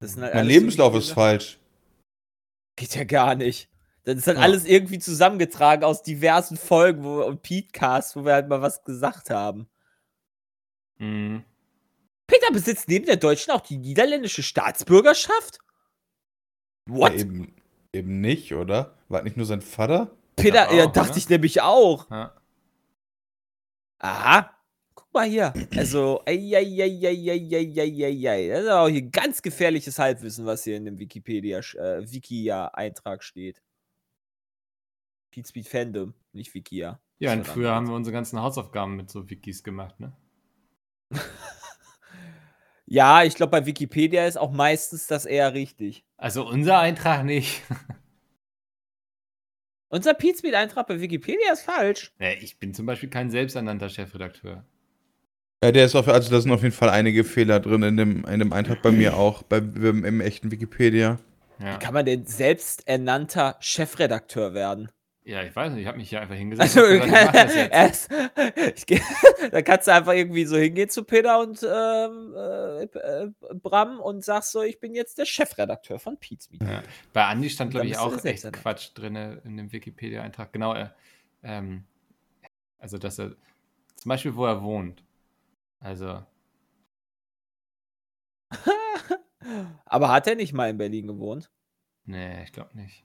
Halt Mein alles so Lebenslauf ist falsch. Geht ja gar nicht. Das ist halt Ja. alles irgendwie zusammengetragen aus diversen Folgen wo, und Podcasts, wo wir halt mal was gesagt haben. Mhm. Peter besitzt neben der deutschen auch die niederländische Staatsbürgerschaft? What? Ja, eben, eben nicht, oder? War nicht nur sein Vater? Peter, ja, auch, dachte oder? ich nämlich auch. Ja. Aha. Guck mal hier. Also, eieieiei, das ist auch hier ganz gefährliches Halbwissen, was hier in dem Wikipedia, äh, Wikia-Eintrag steht. Pete Speed Fandom, nicht Wikia. Ja, und früher haben wir unsere ganzen Hausaufgaben mit so Wikis gemacht, ne? (laughs) Ja, ich glaube, bei Wikipedia ist auch meistens das eher richtig. Also unser Eintrag nicht. (laughs) Unser Pete Speed Eintrag bei Wikipedia ist falsch. Ja, ich bin zum Beispiel kein selbsternannter Chefredakteur. Ja, der ist auf, also da sind auf jeden Fall einige Fehler drin in dem, in dem Eintrag bei mir auch, bei, im, im echten Wikipedia. Ja, Wie kann man denn selbsternannter Chefredakteur werden? Ja ich weiß nicht, ich habe mich hier einfach (laughs) hingesetzt Also, gesagt, ich erst, (laughs) ich, (laughs) da kannst du einfach irgendwie so hingehen zu Peter und ähm, äh, äh, Bram und sagst so, ich bin jetzt der Chefredakteur von Speed. Ja. Bei Andi stand, glaube ich, auch echt. Quatsch drin in dem Wikipedia-Eintrag. Genau, äh, ähm, also dass er, zum Beispiel, wo er wohnt. Also, Aber hat er nicht mal in Berlin gewohnt? nee, ich glaube nicht.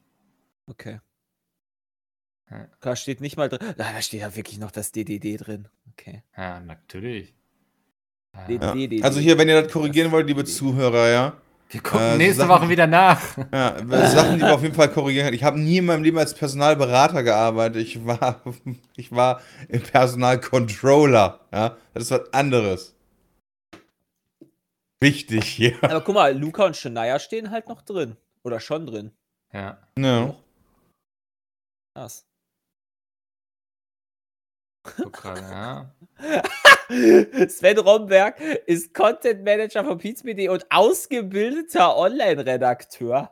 Okay. Ja. Da steht nicht mal drin. Ah, Da steht ja wirklich noch das DDD drin. Okay. Ja, natürlich. Ja. Also hier, wenn ihr das korrigieren wollt, liebe Zuhörer, ja. Wir gucken Äh, nächste Sachen- Woche wieder nach. Ja, Sachen, die wir auf jeden Fall korrigieren können. Ich habe nie in meinem Leben als Personalberater gearbeitet. Ich war, ich war im Personalcontroller. Ja, das ist was anderes. Wichtig hier. Aber guck mal, Luca und Shania stehen halt noch drin. Oder schon drin. Ja. Ja. Krass. Gerade, ja. (laughs) Sven Romberg ist Content Manager von Pizmedia und ausgebildeter Online-Redakteur.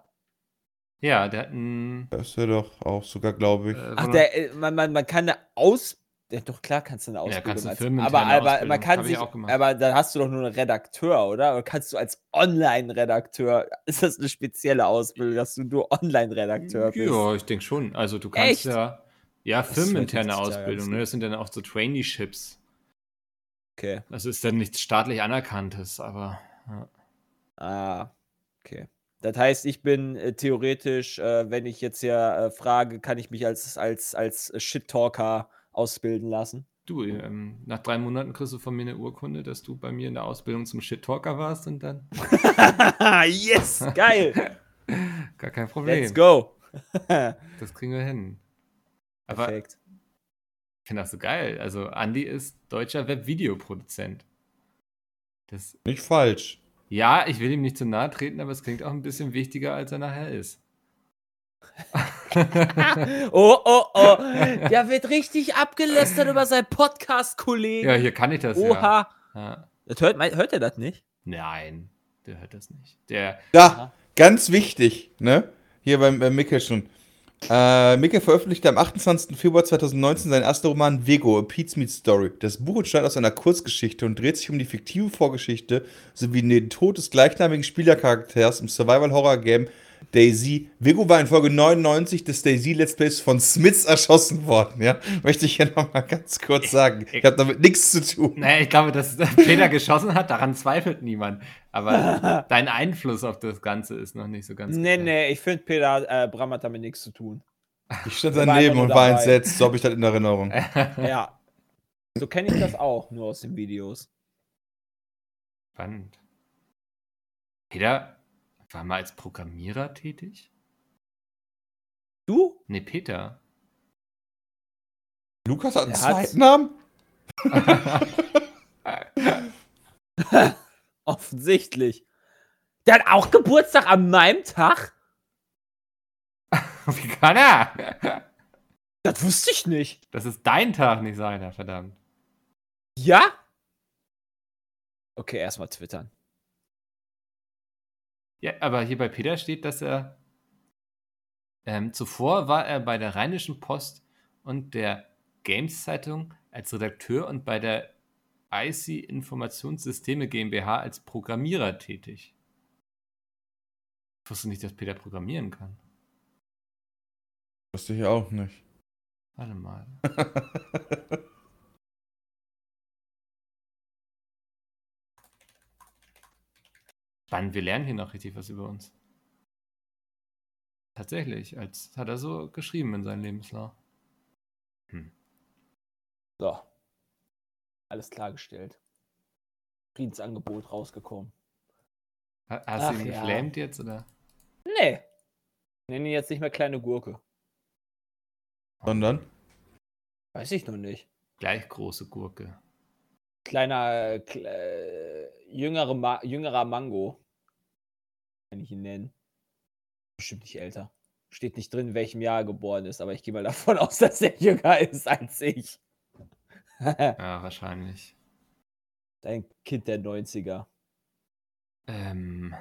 Ja, der hat ein. Das ist ja doch auch sogar, glaube ich. Äh, Ach, der, äh, man, man, man kann eine Aus. Ja, doch klar kannst du eine Ausbildung. kannst du als, firmeninterne aber, aber man Ausbildung. kann Hab ich sich, auch gemacht. aber dann hast du doch nur einen Redakteur, oder? Oder kannst du als Online-Redakteur, (laughs) ist das eine spezielle Ausbildung, dass du nur Online-Redakteur bist? Ja, ich denke schon. Also du kannst Echt? ja. Ja, Das firmeninterne Ausbildung, ne? Das sind dann auch so Traineeships. Okay. Das ist dann nichts staatlich anerkanntes, aber. Ja. Ah, okay. Das heißt, ich bin äh, theoretisch, äh, wenn ich jetzt hier äh, frage, kann ich mich als, als, als Shit-Talker ausbilden lassen? Du, ähm, nach drei Monaten kriegst du von mir eine Urkunde, dass du bei mir in der Ausbildung zum Shit-Talker warst und dann (laughs) yes, geil. (laughs) gar kein Problem. Let's go. (laughs) Das kriegen wir hin. Aber Perfekt. ich finde das so geil. Also, Andy ist deutscher Webvideoproduzent. Das, Nicht falsch. ja, ich will ihm nicht zu nahe treten, aber es klingt auch ein bisschen wichtiger, als er nachher ist. (laughs) Oh, oh, oh. Der wird richtig abgelästert über seinen Podcast-Kollegen. ja, hier kann ich das ja. Oha. ja. Das hört, hört er das nicht? Nein, der hört das nicht. Der, Ja, ganz wichtig, ne? Hier beim, beim Mickel schon. Äh, Mickel veröffentlichte am 28. Februar 2019 seinen ersten Roman Vego, A Pete's Meat Story. Das Buch entstand aus einer Kurzgeschichte und dreht sich um die fiktive Vorgeschichte sowie den Tod des gleichnamigen Spielercharakters im Survival-Horror-Game Daisy. Vego war in Folge 99 des Daisy Let's Plays von Smiths erschossen worden, ja? Möchte ich hier nochmal ganz kurz sagen. Ich habe damit nichts zu tun. naja, ich glaube, dass Peter geschossen hat, daran zweifelt niemand. Aber (laughs) dein Einfluss auf das Ganze ist noch nicht so ganz Nee, klar. nee, ich finde, Peter äh, Bram hat damit nichts zu tun. Ich stand daneben und war entsetzt. So habe ich das in Erinnerung. (laughs) Ja. So kenne ich das auch, nur aus den Videos. Spannend. Peter war mal als Programmierer tätig? Du? Nee, Peter. Lukas hat einen Der hat's- zweiten Namen? (laughs) Offensichtlich. Der hat auch Geburtstag an meinem Tag? (laughs) Wie kann er? Das wusste ich nicht. Das ist dein Tag, nicht seiner, verdammt. Ja? Okay, erstmal twittern. Ja, aber hier bei Peter steht, dass er ähm, zuvor war er bei der Rheinischen Post und der Games Zeitung als Redakteur und bei der IC Informationssysteme GmbH als Programmierer tätig. Ich wusste nicht, dass Peter programmieren kann. Wusste ich auch nicht. Warte mal. (laughs) Spannend, wir lernen hier noch richtig was über uns. Tatsächlich, als hat er so geschrieben in seinem Lebenslauf. Hm. So. Alles klargestellt. Friedensangebot rausgekommen. Ha- Hast Ach du ihn ja. geflammt jetzt oder? Nee. Nenne ihn jetzt nicht mehr kleine Gurke. Sondern? Weiß ich noch nicht. Gleich große Gurke. Kleiner, kle äh, jüngere Ma jüngerer Mango. Kann ich ihn nennen. Bestimmt nicht älter. Steht nicht drin, in welchem Jahr er geboren ist, aber ich gehe mal davon aus, (laughs) dass er jünger ist als ich. (laughs) Ja, wahrscheinlich. Ein Kind der 90er. Ähm.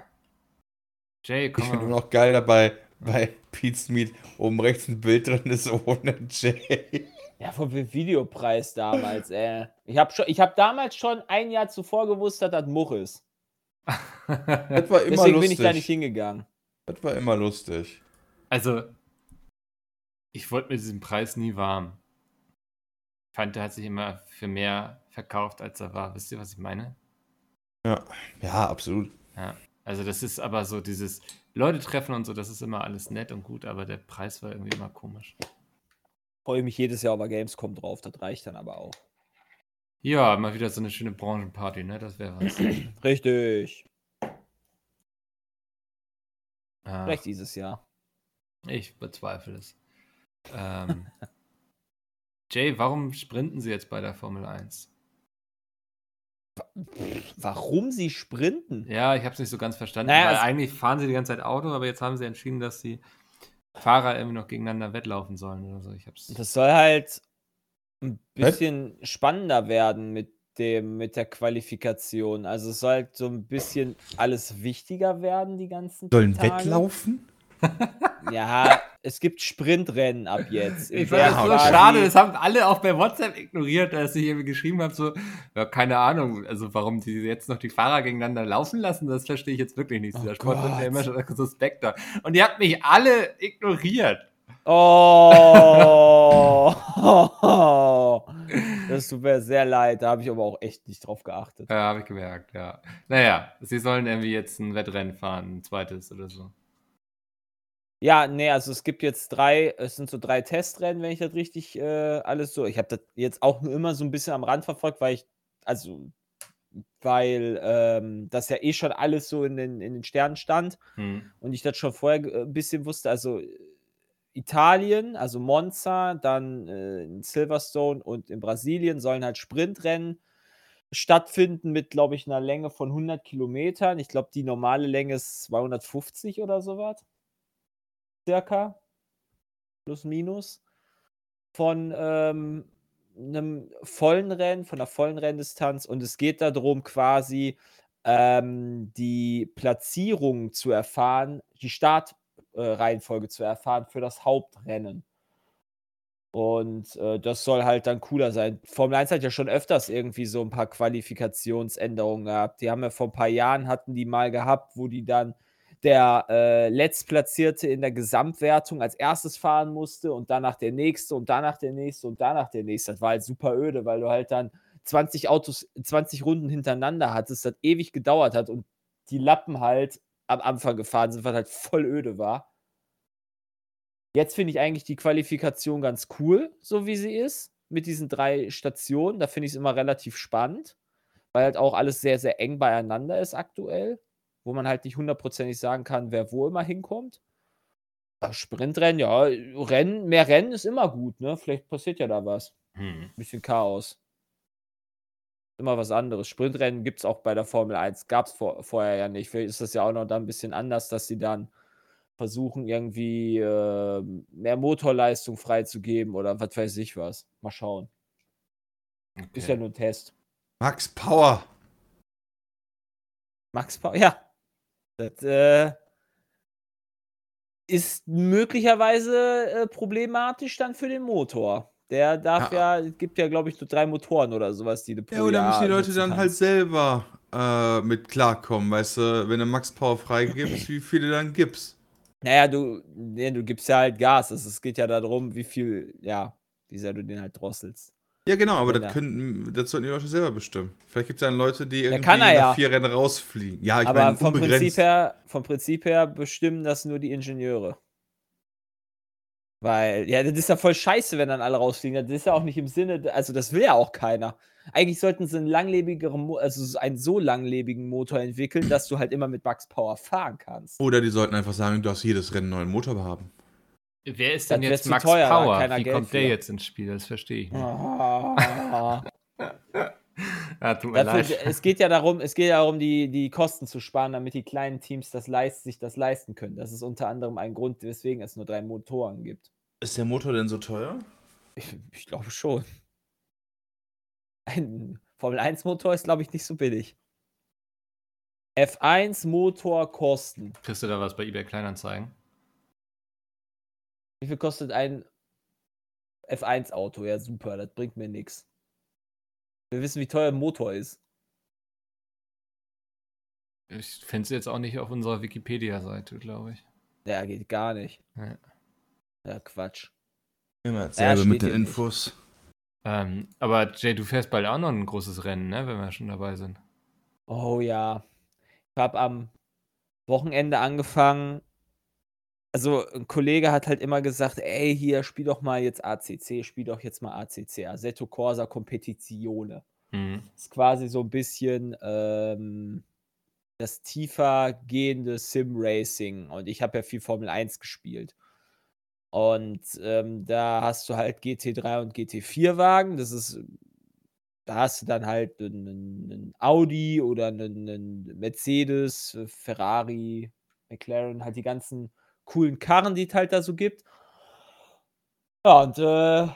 Jay, Ich komm finde mal. nur noch geil dabei, bei Pete's Meat oben rechts ein Bild drin ist ohne Jay. Ja, vom Videopreis damals, ey. Ich habe hab damals schon ein Jahr zuvor gewusst, dass das Much ist. Das war immer Deswegen lustig. bin ich da nicht hingegangen. Das war immer lustig. Also, ich wurde mit diesem Preis nie warm. Ich fand, der hat sich immer für mehr verkauft, als er war. Wisst ihr, was ich meine? Ja, ja absolut. Ja. Also, das ist aber so dieses Leute treffen und so, das ist immer alles nett und gut, aber der Preis war irgendwie immer komisch. Freue mich jedes Jahr über Gamescom drauf, das reicht dann aber auch. Ja, mal wieder so eine schöne Branchenparty, ne? Das wäre was. (clears throat) Richtig. Ah, Vielleicht dieses Jahr. ich bezweifle es. Ähm, (laughs) Jay, warum sprinten sie jetzt bei der Formel 1? Warum sie sprinten? Ja, ich habe es nicht so ganz verstanden, Naja, weil eigentlich fahren sie die ganze Zeit Auto, aber jetzt haben sie entschieden, dass die Fahrer irgendwie noch gegeneinander wettlaufen sollen oder so. Ich hab's. Das soll halt ein bisschen spannender werden mit dem, mit der Qualifikation. Also es soll halt so ein bisschen alles wichtiger werden, die ganzen Sollen Tage. Wettlaufen? (laughs) Ja, es gibt Sprintrennen ab jetzt. Ich fand das so schade, das haben alle auch bei WhatsApp ignoriert, dass ich irgendwie geschrieben habe, so, ja, keine Ahnung, also warum die jetzt noch die Fahrer gegeneinander laufen lassen, das verstehe ich jetzt wirklich nicht. Oh Dieser Sport wird ja immer schon suspekter. Und ihr habt mich alle ignoriert. Oh, (laughs) das tut mir sehr leid. Da habe ich aber auch echt nicht drauf geachtet. Ja, habe ich gemerkt, ja. Naja, sie sollen irgendwie jetzt ein Wettrennen fahren, ein zweites oder so. Ja, ne, also es gibt jetzt drei, es sind so drei Testrennen, wenn ich das richtig äh, alles so. Ich habe das jetzt auch immer so ein bisschen am Rand verfolgt, weil ich, also, weil ähm, das ja eh schon alles so in den, in den Sternen stand Hm. und ich das schon vorher äh, ein bisschen wusste. Also Italien, also Monza, dann äh, in Silverstone und in Brasilien sollen halt Sprintrennen stattfinden mit, glaube ich, einer Länge von 100 Kilometern. Ich glaube, die normale Länge ist 250 oder sowas. Circa. Plus, minus. Von ähm, einem vollen Rennen, von einer vollen Renndistanz. Und es geht darum, quasi ähm, die Platzierung zu erfahren, die Startreihenfolge zu erfahren für das Hauptrennen. Und äh, das soll halt dann cooler sein. Formel 1 hat ja schon öfters irgendwie so ein paar Qualifikationsänderungen gehabt. Die haben ja vor ein paar Jahren hatten die mal gehabt, wo die dann der äh, Letztplatzierte in der Gesamtwertung als erstes fahren musste und danach der nächste und danach der nächste und danach der nächste. Das war halt super öde, weil du halt dann 20 Autos, 20 Runden hintereinander hattest, das ewig gedauert hat und die Lappen halt am Anfang gefahren sind, was halt voll öde war. Jetzt finde ich eigentlich die Qualifikation ganz cool, so wie sie ist, mit diesen drei Stationen. Da finde ich es immer relativ spannend, weil halt auch alles sehr, sehr eng beieinander ist aktuell, wo man halt nicht hundertprozentig sagen kann, wer wo immer hinkommt. Sprintrennen, ja, Rennen, mehr Rennen ist immer gut, ne? Vielleicht passiert ja da was. Hm. Bisschen Chaos. Immer was anderes. Sprintrennen gibt es auch bei der Formel 1. Gab es vor, vorher ja nicht. Vielleicht ist das ja auch noch dann ein bisschen anders, dass sie dann versuchen, irgendwie äh, mehr Motorleistung freizugeben oder was weiß ich was. Mal schauen. Ist ja Okay. nur ein Test. Max Power. Max Power, ja. Das äh, ist möglicherweise äh, problematisch dann für den Motor. Der darf ja, es gibt ja, glaube ich, nur drei Motoren oder sowas, die du pro Ja, oder Jahr müssen die Leute dann halt selber äh, mit klarkommen, weißt du, wenn du Max Power freigibst, wie viele dann gibst. Naja, du, nee, du gibst ja halt Gas. Also es geht ja darum, wie viel, ja, wie sehr du den halt drosselst. Ja, genau, aber das, können, das sollten die Leute selber bestimmen. Vielleicht gibt es dann Leute, die irgendwie kann er nach ja. vier Rennen rausfliegen. Ja, ich Aber meine, vom Prinzip, unbegrenzt. her, vom Prinzip her bestimmen das nur die Ingenieure. Weil, ja, das ist ja voll scheiße, wenn dann alle rausfliegen. Das ist ja auch nicht im Sinne, also das will ja auch keiner. Eigentlich sollten sie einen langlebigeren, Mo- also so einen so langlebigen Motor entwickeln, dass du halt immer mit Max Power fahren kannst. Oder die sollten einfach sagen, du darfst jedes Rennen einen neuen Motor haben. Wer ist Das denn wär jetzt Max teuer, Power? keiner Wie Geld kommt der für. jetzt ins Spiel? Das verstehe ich nicht. Ah. (laughs) (laughs) Ja, tut mir Dafür, leid. es geht ja darum, es geht ja darum, die, die Kosten zu sparen, damit die kleinen Teams das leist, sich das leisten können. Das ist unter anderem ein Grund, weswegen es nur drei Motoren gibt. Ist der Motor denn so teuer? Ich, ich glaube schon. Ein Formel-1-Motor ist, glaube ich, nicht so billig. F1-Motor kosten. Kriegst du da was bei eBay Kleinanzeigen? Wie viel kostet ein F1-Auto? Ja, super, das bringt mir nichts. Wir wissen, wie teuer ein Motor ist. Ich finde es jetzt auch nicht auf unserer Wikipedia-Seite, glaube ich. Ja, geht gar nicht. Ja. Ja, Quatsch. Immer dasselbe mit den Infos. Ähm, aber Jay, du fährst bald auch noch ein großes Rennen, ne? Wenn wir schon dabei sind. Oh ja. Ich habe am Wochenende angefangen. Also, ein Kollege hat halt immer gesagt: Ey, hier, spiel doch mal jetzt ACC, spiel doch jetzt mal ACC, Assetto Corsa Competizione. Mhm. Ist quasi so ein bisschen ähm, das tiefer gehende Sim-Racing. Und ich habe ja viel Formel 1 gespielt. Und ähm, da hast du halt GT3 und GT4-Wagen. Das ist, da hast du dann halt einen, einen Audi oder einen, einen Mercedes, Ferrari, McLaren, halt die ganzen coolen Karren, die es halt da so gibt. Ja, und äh,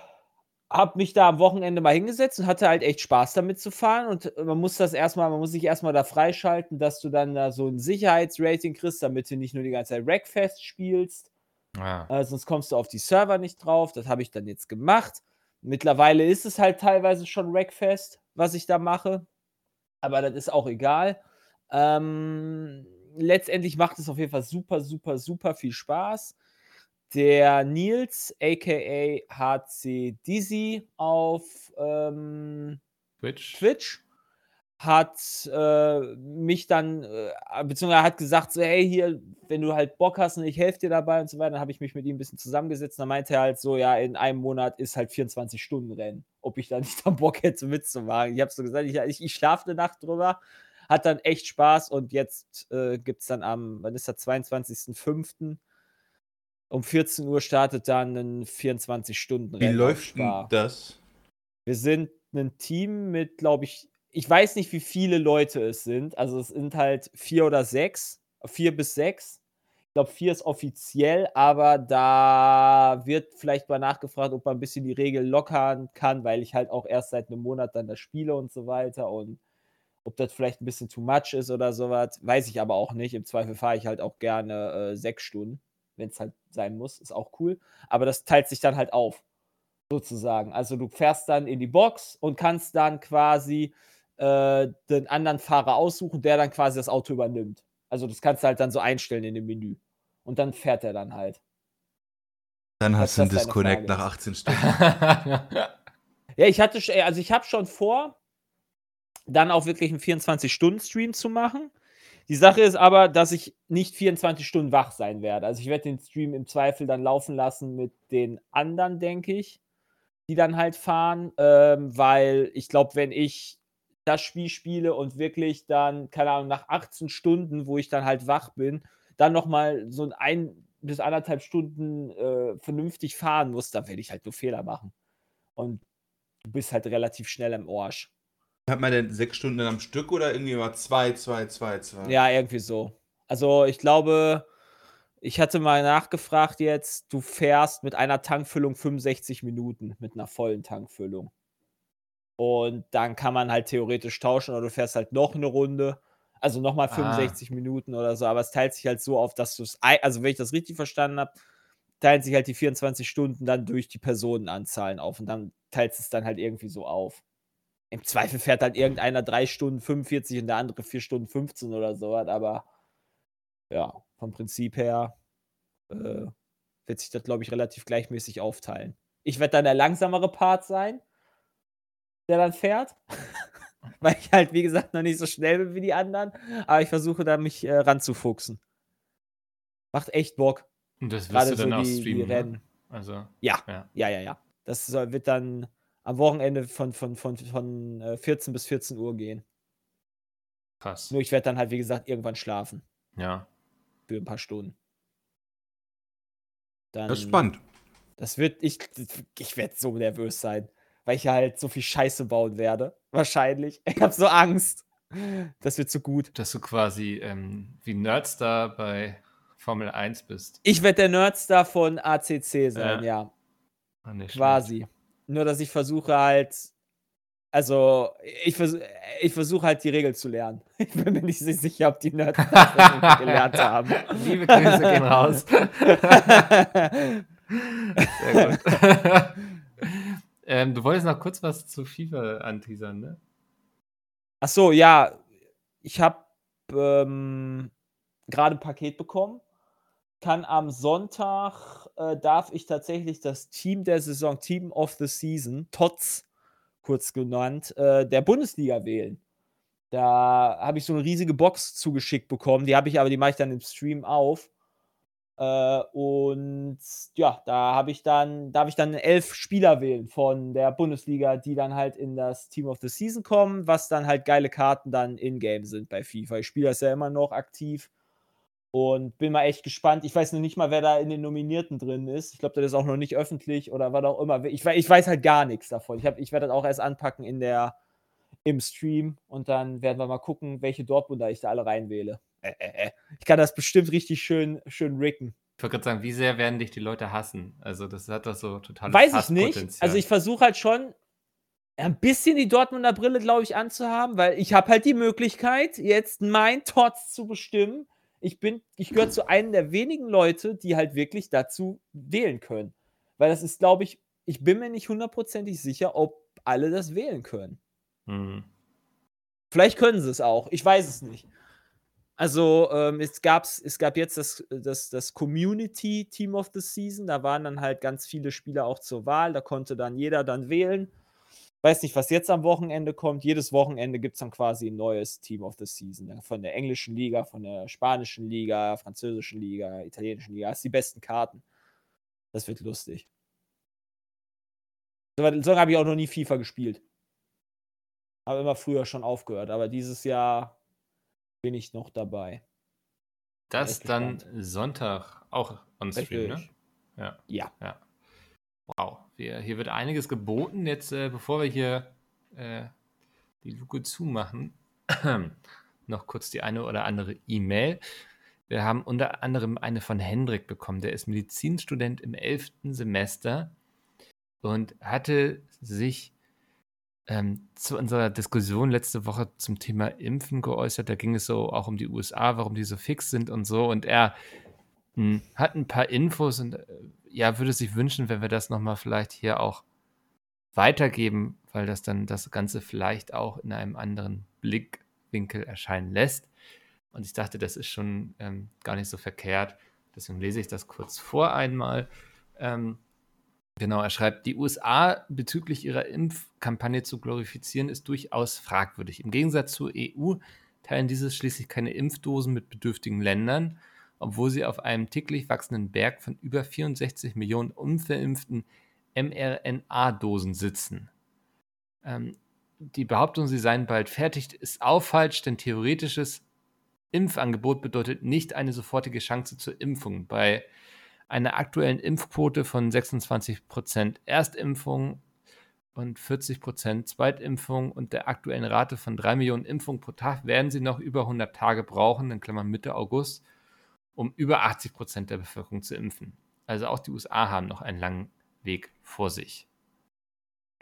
habe mich da am Wochenende mal hingesetzt und hatte halt echt Spaß damit zu fahren. Und man muss das erstmal, man muss sich erstmal da freischalten, dass du dann da so ein Sicherheitsrating kriegst, damit du nicht nur die ganze Zeit Rackfest spielst. Ja. Äh, sonst kommst du auf die Server nicht drauf. Das habe ich dann jetzt gemacht. Mittlerweile ist es halt teilweise schon Rackfest, was ich da mache. Aber das ist auch egal. Ähm, letztendlich macht es auf jeden Fall super, super, super viel Spaß. Der Nils, aka HC Dizzy auf ähm, Twitch. Twitch, hat äh, mich dann, äh, beziehungsweise hat gesagt, so, hey, hier, wenn du halt Bock hast und ich helfe dir dabei und so weiter, dann habe ich mich mit ihm ein bisschen zusammengesetzt. Dann meinte er halt so, ja, in einem Monat ist halt 24-Stunden-Rennen, ob ich da nicht dann Bock hätte mitzumachen. Ich habe so gesagt, ich, ich, ich schlafe eine Nacht drüber, hat dann echt Spaß und jetzt äh, gibt es dann am, wann ist der, 22.05. Um 14 Uhr startet dann ein 24-Stunden-Rennen. Wie läuft denn das? Wir sind ein Team mit, glaube ich, ich weiß nicht, wie viele Leute es sind. Also es sind halt vier oder sechs, vier bis sechs. Ich glaube, vier ist offiziell, aber da wird vielleicht mal nachgefragt, ob man ein bisschen die Regel lockern kann, weil ich halt auch erst seit einem Monat dann das spiele und so weiter. Und ob das vielleicht ein bisschen too much ist oder sowas, weiß ich aber auch nicht. Im Zweifel fahre ich halt auch gerne äh, sechs Stunden, wenn es halt sein muss. Ist auch cool. Aber das teilt sich dann halt auf, sozusagen. Also du fährst dann in die Box und kannst dann quasi äh, den anderen Fahrer aussuchen, der dann quasi das Auto übernimmt. Also das kannst du halt dann so einstellen in dem Menü. Und dann fährt er dann halt. Dann hast du einen Disconnect nach 18 Stunden. (laughs) ja, ich hatte, also ich habe schon vor, dann auch wirklich einen 24-Stunden-Stream zu machen. Die Sache ist aber, dass ich nicht 24 Stunden wach sein werde. Also ich werde den Stream im Zweifel dann laufen lassen mit den anderen, denke ich, die dann halt fahren, ähm, weil ich glaube, wenn ich das Spiel spiele und wirklich dann, keine Ahnung, nach 18 Stunden, wo ich dann halt wach bin, dann nochmal so ein bis anderthalb Stunden äh, vernünftig fahren muss, da werde ich halt nur Fehler machen. Und du bist halt relativ schnell im Orsch. Hat man denn sechs Stunden am Stück oder irgendwie mal zwei, zwei, zwei, zwei? Ja, irgendwie so. Also ich glaube, ich hatte mal nachgefragt jetzt, du fährst mit einer Tankfüllung 65 Minuten, mit einer vollen Tankfüllung. Und dann kann man halt theoretisch tauschen oder du fährst halt noch eine Runde. Also nochmal 65 ah. Minuten oder so. Aber es teilt sich halt so auf, dass du es, also wenn ich das richtig verstanden habe, teilen sich halt die 24 Stunden dann durch die Personenanzahlen auf. Und dann teilt es dann halt irgendwie so auf. Im Zweifel fährt halt irgendeiner 3 Stunden 45 und der andere 4 Stunden 15 oder so. Aber ja, vom Prinzip her äh, wird sich das, glaube ich, relativ gleichmäßig aufteilen. Ich werde dann der langsamere Part sein der dann fährt. (laughs) Weil ich halt, wie gesagt, noch nicht so schnell bin wie die anderen. Aber ich versuche da mich äh, ranzufuchsen. Macht echt Bock. Und das wirst du dann so auch die, streamen, die ne? Rennen. Ne? Also, ja. ja, ja, ja, ja. Das wird dann am Wochenende von, von, von, von äh, 14 bis 14 Uhr gehen. Krass. Nur ich werde dann halt, wie gesagt, irgendwann schlafen. Ja. Für ein paar Stunden. Dann, das ist spannend. Das wird, ich, ich werde so nervös sein weil ich halt so viel Scheiße bauen werde. Wahrscheinlich. Ich habe so Angst. Das wird zu gut. Dass du quasi ähm, wie Nerdstar bei Formel 1 bist. Ich werde der Nerdstar von ACC sein, ja. ja. Ah, quasi. Nur, dass ich versuche halt. Also, ich, vers ich versuche halt die Regeln zu lernen. (laughs) Ich bin mir nicht sicher, ob die Nerds das gelernt haben. (laughs) Liebe Grüße gehen raus. (laughs) Sehr gut. Ähm, du wolltest noch kurz was zu FIFA anteasern, ne? Ach so, ja. Ich habe ähm, gerade ein Paket bekommen. Kann am Sonntag, äh, darf ich tatsächlich das Team der Saison, Team of the Season, TOTS kurz genannt, äh, der Bundesliga wählen. Da habe ich so eine riesige Box zugeschickt bekommen. Die habe ich aber, die mache ich dann im Stream auf. Äh, und ja, da habe ich dann, darf ich dann elf Spieler wählen von der Bundesliga, die dann halt in das Team of the Season kommen, was dann halt geile Karten dann in-game sind bei FIFA. Ich spiele das ja immer noch aktiv und bin mal echt gespannt. Ich weiß noch nicht mal, wer da in den Nominierten drin ist. Ich glaube, das ist auch noch nicht öffentlich oder was auch immer. Ich, ich weiß halt gar nichts davon. Ich, ich werde das auch erst anpacken in der, im Stream und dann werden wir mal gucken, welche Dortmunder ich da alle reinwähle. Äh, äh, äh. ich kann das bestimmt richtig schön, schön ricken. Ich wollte gerade sagen, wie sehr werden dich die Leute hassen? Also, das hat doch so total. Weiß ich nicht. Also, ich versuche halt schon ein bisschen die Dortmunder Brille, glaube ich, anzuhaben, weil ich habe halt die Möglichkeit, jetzt mein Tots zu bestimmen. Ich bin, ich gehöre zu einem der wenigen Leute, die halt wirklich dazu wählen können. Weil das ist, glaube ich, ich bin mir nicht hundertprozentig sicher, ob alle das wählen können. Mhm. Vielleicht können sie es auch. Ich weiß es nicht. Also ähm, es, gab's, es gab jetzt das, das, das Community Team of the Season. Da waren dann halt ganz viele Spieler auch zur Wahl. Da konnte dann jeder dann wählen. Weiß nicht, was jetzt am Wochenende kommt. Jedes Wochenende gibt es dann quasi ein neues Team of the Season. Von der englischen Liga, von der spanischen Liga, französischen Liga, italienischen Liga. Das sind die besten Karten. Das wird lustig. So, so habe ich auch noch nie FIFA gespielt. Habe immer früher schon aufgehört, aber dieses Jahr bin ich noch dabei. Das dann Sonntag auch on Stream, ne? Ja. ja. Ja. Wow. Wir, hier wird einiges geboten. Jetzt, äh, bevor wir hier äh, die Luke zumachen, (clears throat) noch kurz die eine oder andere E-Mail. Wir haben unter anderem eine von Hendrik bekommen. Der ist Medizinstudent im 11. Semester und hatte sich ähm, zu unserer Diskussion letzte Woche zum Thema Impfen geäußert. Da ging es so auch um die USA, warum die so fix sind und so. Und er mh, hm, hat ein paar Infos und äh, ja, würde sich wünschen, wenn wir das nochmal vielleicht hier auch weitergeben, weil das dann das Ganze vielleicht auch in einem anderen Blickwinkel erscheinen lässt. Und ich dachte, das ist schon ähm, gar nicht so verkehrt. Deswegen lese ich das kurz vor einmal. Ähm, Genau, er schreibt, die USA bezüglich ihrer Impfkampagne zu glorifizieren, ist durchaus fragwürdig. Im Gegensatz zur EU teilen diese schließlich keine Impfdosen mit bedürftigen Ländern, obwohl sie auf einem täglich wachsenden Berg von über 64 Millionen unverimpften mRNA-Dosen sitzen. Ähm, die Behauptung, sie seien bald fertig, ist auch falsch, denn theoretisches Impfangebot bedeutet nicht eine sofortige Chance zur Impfung. Bei einer aktuellen Impfquote von 26% Erstimpfung und 40% Zweitimpfung und der aktuellen Rate von 3 Millionen Impfungen pro Tag werden sie noch über 100 Tage brauchen, in Klammern Mitte August, um über 80% der Bevölkerung zu impfen. Also auch die USA haben noch einen langen Weg vor sich.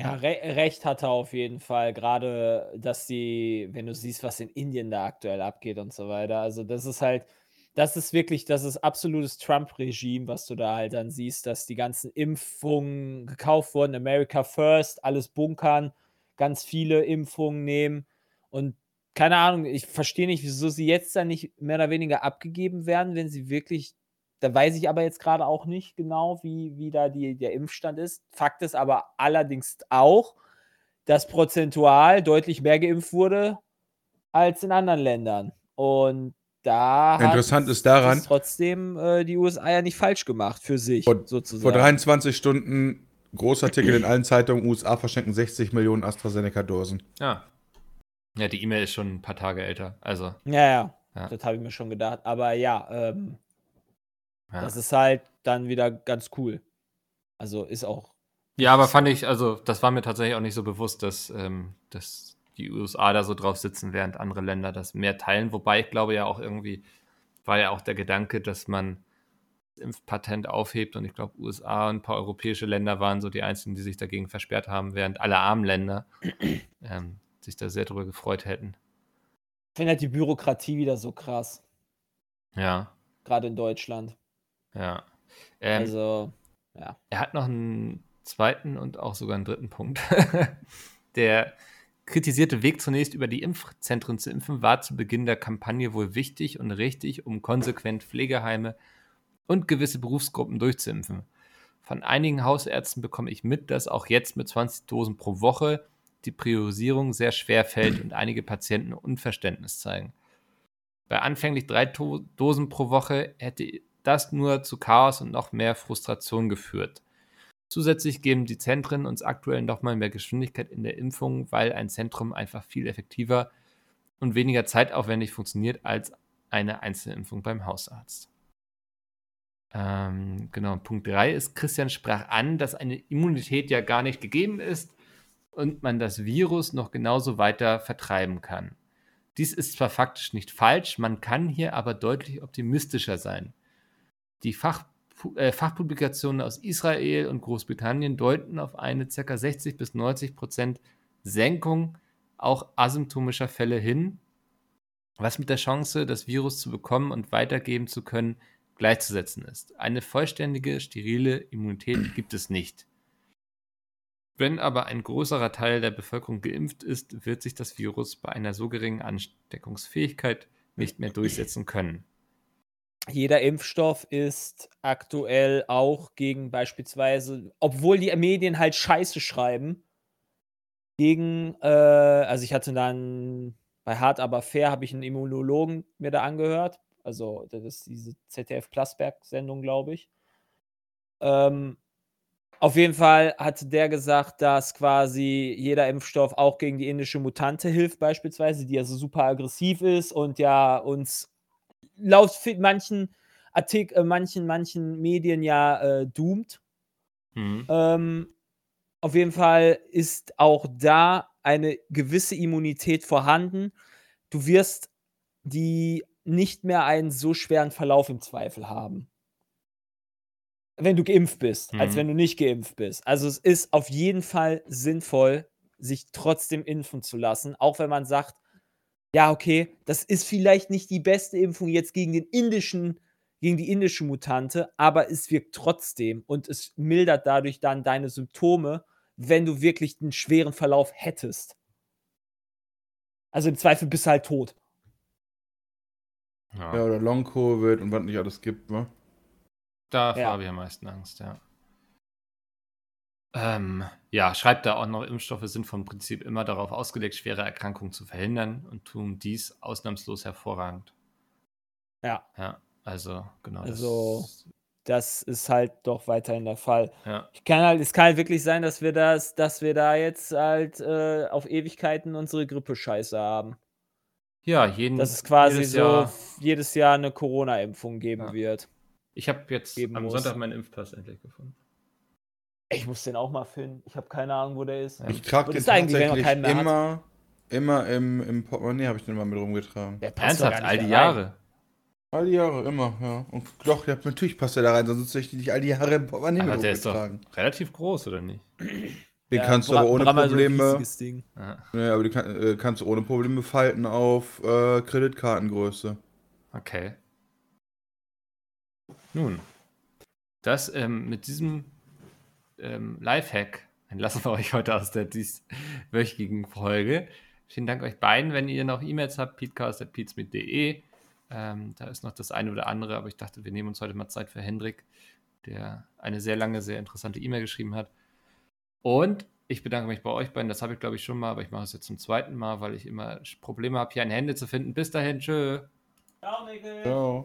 Ja, re recht hat er auf jeden Fall. Gerade, dass die, wenn du siehst, was in Indien da aktuell abgeht und so weiter. Also, das ist halt, das ist wirklich, das ist absolutes Trump-Regime, was du da halt dann siehst, dass die ganzen Impfungen gekauft wurden, America First, alles bunkern, ganz viele Impfungen nehmen und keine Ahnung, ich verstehe nicht, wieso sie jetzt dann nicht mehr oder weniger abgegeben werden, wenn sie wirklich, da weiß ich aber jetzt gerade auch nicht genau, wie, wie da die, der Impfstand ist. Fakt ist aber allerdings auch, dass prozentual deutlich mehr geimpft wurde als in anderen Ländern. Und da Interessant ist daran, ist trotzdem äh, die USA ja nicht falsch gemacht für sich, vor, sozusagen. Vor 23 Stunden Großartikel in allen Zeitungen, USA verschenken 60 Millionen AstraZeneca-Dosen. Ja. Ja, die E-Mail ist schon ein paar Tage älter. Also. Ja, ja. ja. Das habe ich mir schon gedacht. Aber ja, ähm, ja, das ist halt dann wieder ganz cool. Also ist auch. Ja, aber fand ich, also das war mir tatsächlich auch nicht so bewusst, dass, ähm, dass die USA da so drauf sitzen, während andere Länder das mehr teilen. Wobei ich glaube ja auch irgendwie, war ja auch der Gedanke, dass man das Impfpatent aufhebt und ich glaube, USA und ein paar europäische Länder waren so die einzigen, die sich dagegen versperrt haben, während alle armen Länder (clears throat) ähm, sich da sehr drüber gefreut hätten. Ich finde halt die Bürokratie wieder so krass. Ja. Gerade in Deutschland. Ja. Ähm, also, ja. Er hat noch einen zweiten und auch sogar einen dritten Punkt. (laughs) der kritisierte Weg zunächst über die Impfzentren zu impfen war zu Beginn der Kampagne wohl wichtig und richtig, um konsequent Pflegeheime und gewisse Berufsgruppen durchzuimpfen. Von einigen Hausärzten bekomme ich mit, dass auch jetzt mit 20 Dosen pro Woche die Priorisierung sehr schwer fällt und einige Patienten Unverständnis zeigen. Bei anfänglich drei Dosen pro Woche hätte das nur zu Chaos und noch mehr Frustration geführt. Zusätzlich geben die Zentren uns aktuell nochmal mehr Geschwindigkeit in der Impfung, weil ein Zentrum einfach viel effektiver und weniger zeitaufwendig funktioniert als eine Einzelimpfung beim Hausarzt. Ähm, genau, Punkt 3 ist, Christian sprach an, dass eine Immunität ja gar nicht gegeben ist und man das Virus noch genauso weiter vertreiben kann. Dies ist zwar faktisch nicht falsch, man kann hier aber deutlich optimistischer sein. Die Fach äh, Fachpublikationen aus Israel und Großbritannien deuten auf eine ca. 60 bis 90 Prozent Senkung auch asymptomischer Fälle hin, was mit der Chance, das Virus zu bekommen und weitergeben zu können, gleichzusetzen ist. Eine vollständige, sterile Immunität gibt es nicht. Wenn aber ein größerer Teil der Bevölkerung geimpft ist, wird sich das Virus bei einer so geringen Ansteckungsfähigkeit nicht mehr durchsetzen können jeder Impfstoff ist aktuell auch gegen beispielsweise, obwohl die Medien halt Scheiße schreiben, gegen, äh, also ich hatte dann bei Hart aber fair habe ich einen Immunologen mir da angehört. Also, das ist diese ZDF Plasberg-Sendung, glaube ich. Ähm, auf jeden Fall hat der gesagt, dass quasi jeder Impfstoff auch gegen die indische Mutante hilft, beispielsweise, die ja so super aggressiv ist und ja uns laut manchen Artikel, äh, manchen, manchen Medien ja äh, doomt. Mhm. Ähm, auf jeden Fall ist auch da eine gewisse Immunität vorhanden. Du wirst die nicht mehr einen so schweren Verlauf im Zweifel haben. Wenn du geimpft bist, als Mhm. wenn du nicht geimpft bist. Also es ist auf jeden Fall sinnvoll, sich trotzdem impfen zu lassen, auch wenn man sagt, ja, okay, das ist vielleicht nicht die beste Impfung jetzt gegen den indischen, gegen die indische Mutante, aber es wirkt trotzdem und es mildert dadurch dann deine Symptome, wenn du wirklich einen schweren Verlauf hättest. Also im Zweifel bist du halt tot. Ja. Ja, oder Long-Covid und was nicht alles gibt, ne? Davor Ja. habe ich am meisten Angst, ja. Ähm, ja, schreibt da auch noch, Impfstoffe sind vom Prinzip immer darauf ausgelegt, schwere Erkrankungen zu verhindern und tun dies ausnahmslos hervorragend. Ja. Ja, also genau. Also- das, Das ist halt doch weiterhin der Fall. ja, Ich kann halt, es kann halt wirklich sein, dass wir das, dass wir da jetzt halt äh, auf Ewigkeiten unsere Grippe-Scheiße haben. ja, jeden. Dass es quasi jedes so Jahr- jedes Jahr eine Corona-Impfung geben Ja. wird. Ich habe jetzt geben am muss. Sonntag meinen Impfpass endlich gefunden. Ich muss den auch mal finden. Ich habe keine Ahnung, wo der ist. Ja. Ich trage den tatsächlich hat? immer, immer im, im Portemonnaie habe ich den immer mit rumgetragen. Der passt Ernsthaft, all die. Jahre. All die Jahre, immer, ja. Und doch, ja, natürlich passt der da rein, sonst hätte ich nicht all die Jahre im Portemonnaie Aber mit der ist doch rumgetragen. relativ groß, oder nicht? Den Ja, kannst du aber ohne mal so Probleme. Ja, ja, aber die kann, äh, kannst du ohne Probleme falten auf äh, Kreditkartengröße. okay. Nun, das ähm, mit diesem ähm, Lifehack entlassen wir euch heute aus der dieswöchigen Folge. Vielen Dank euch beiden. Wenn ihr noch E-Mails habt, peatcast.peatsmeet.de. Ähm, da ist noch das eine oder andere, aber ich dachte, wir nehmen uns heute mal Zeit für Hendrik, der eine sehr lange, sehr interessante E-Mail geschrieben hat. Und ich bedanke mich bei euch beiden. Das habe ich, glaube ich, schon mal, aber ich mache es jetzt zum zweiten Mal, weil ich immer Probleme habe, hier ein Hände zu finden. Bis dahin, tschö. Ciao, Mikkel. Ja.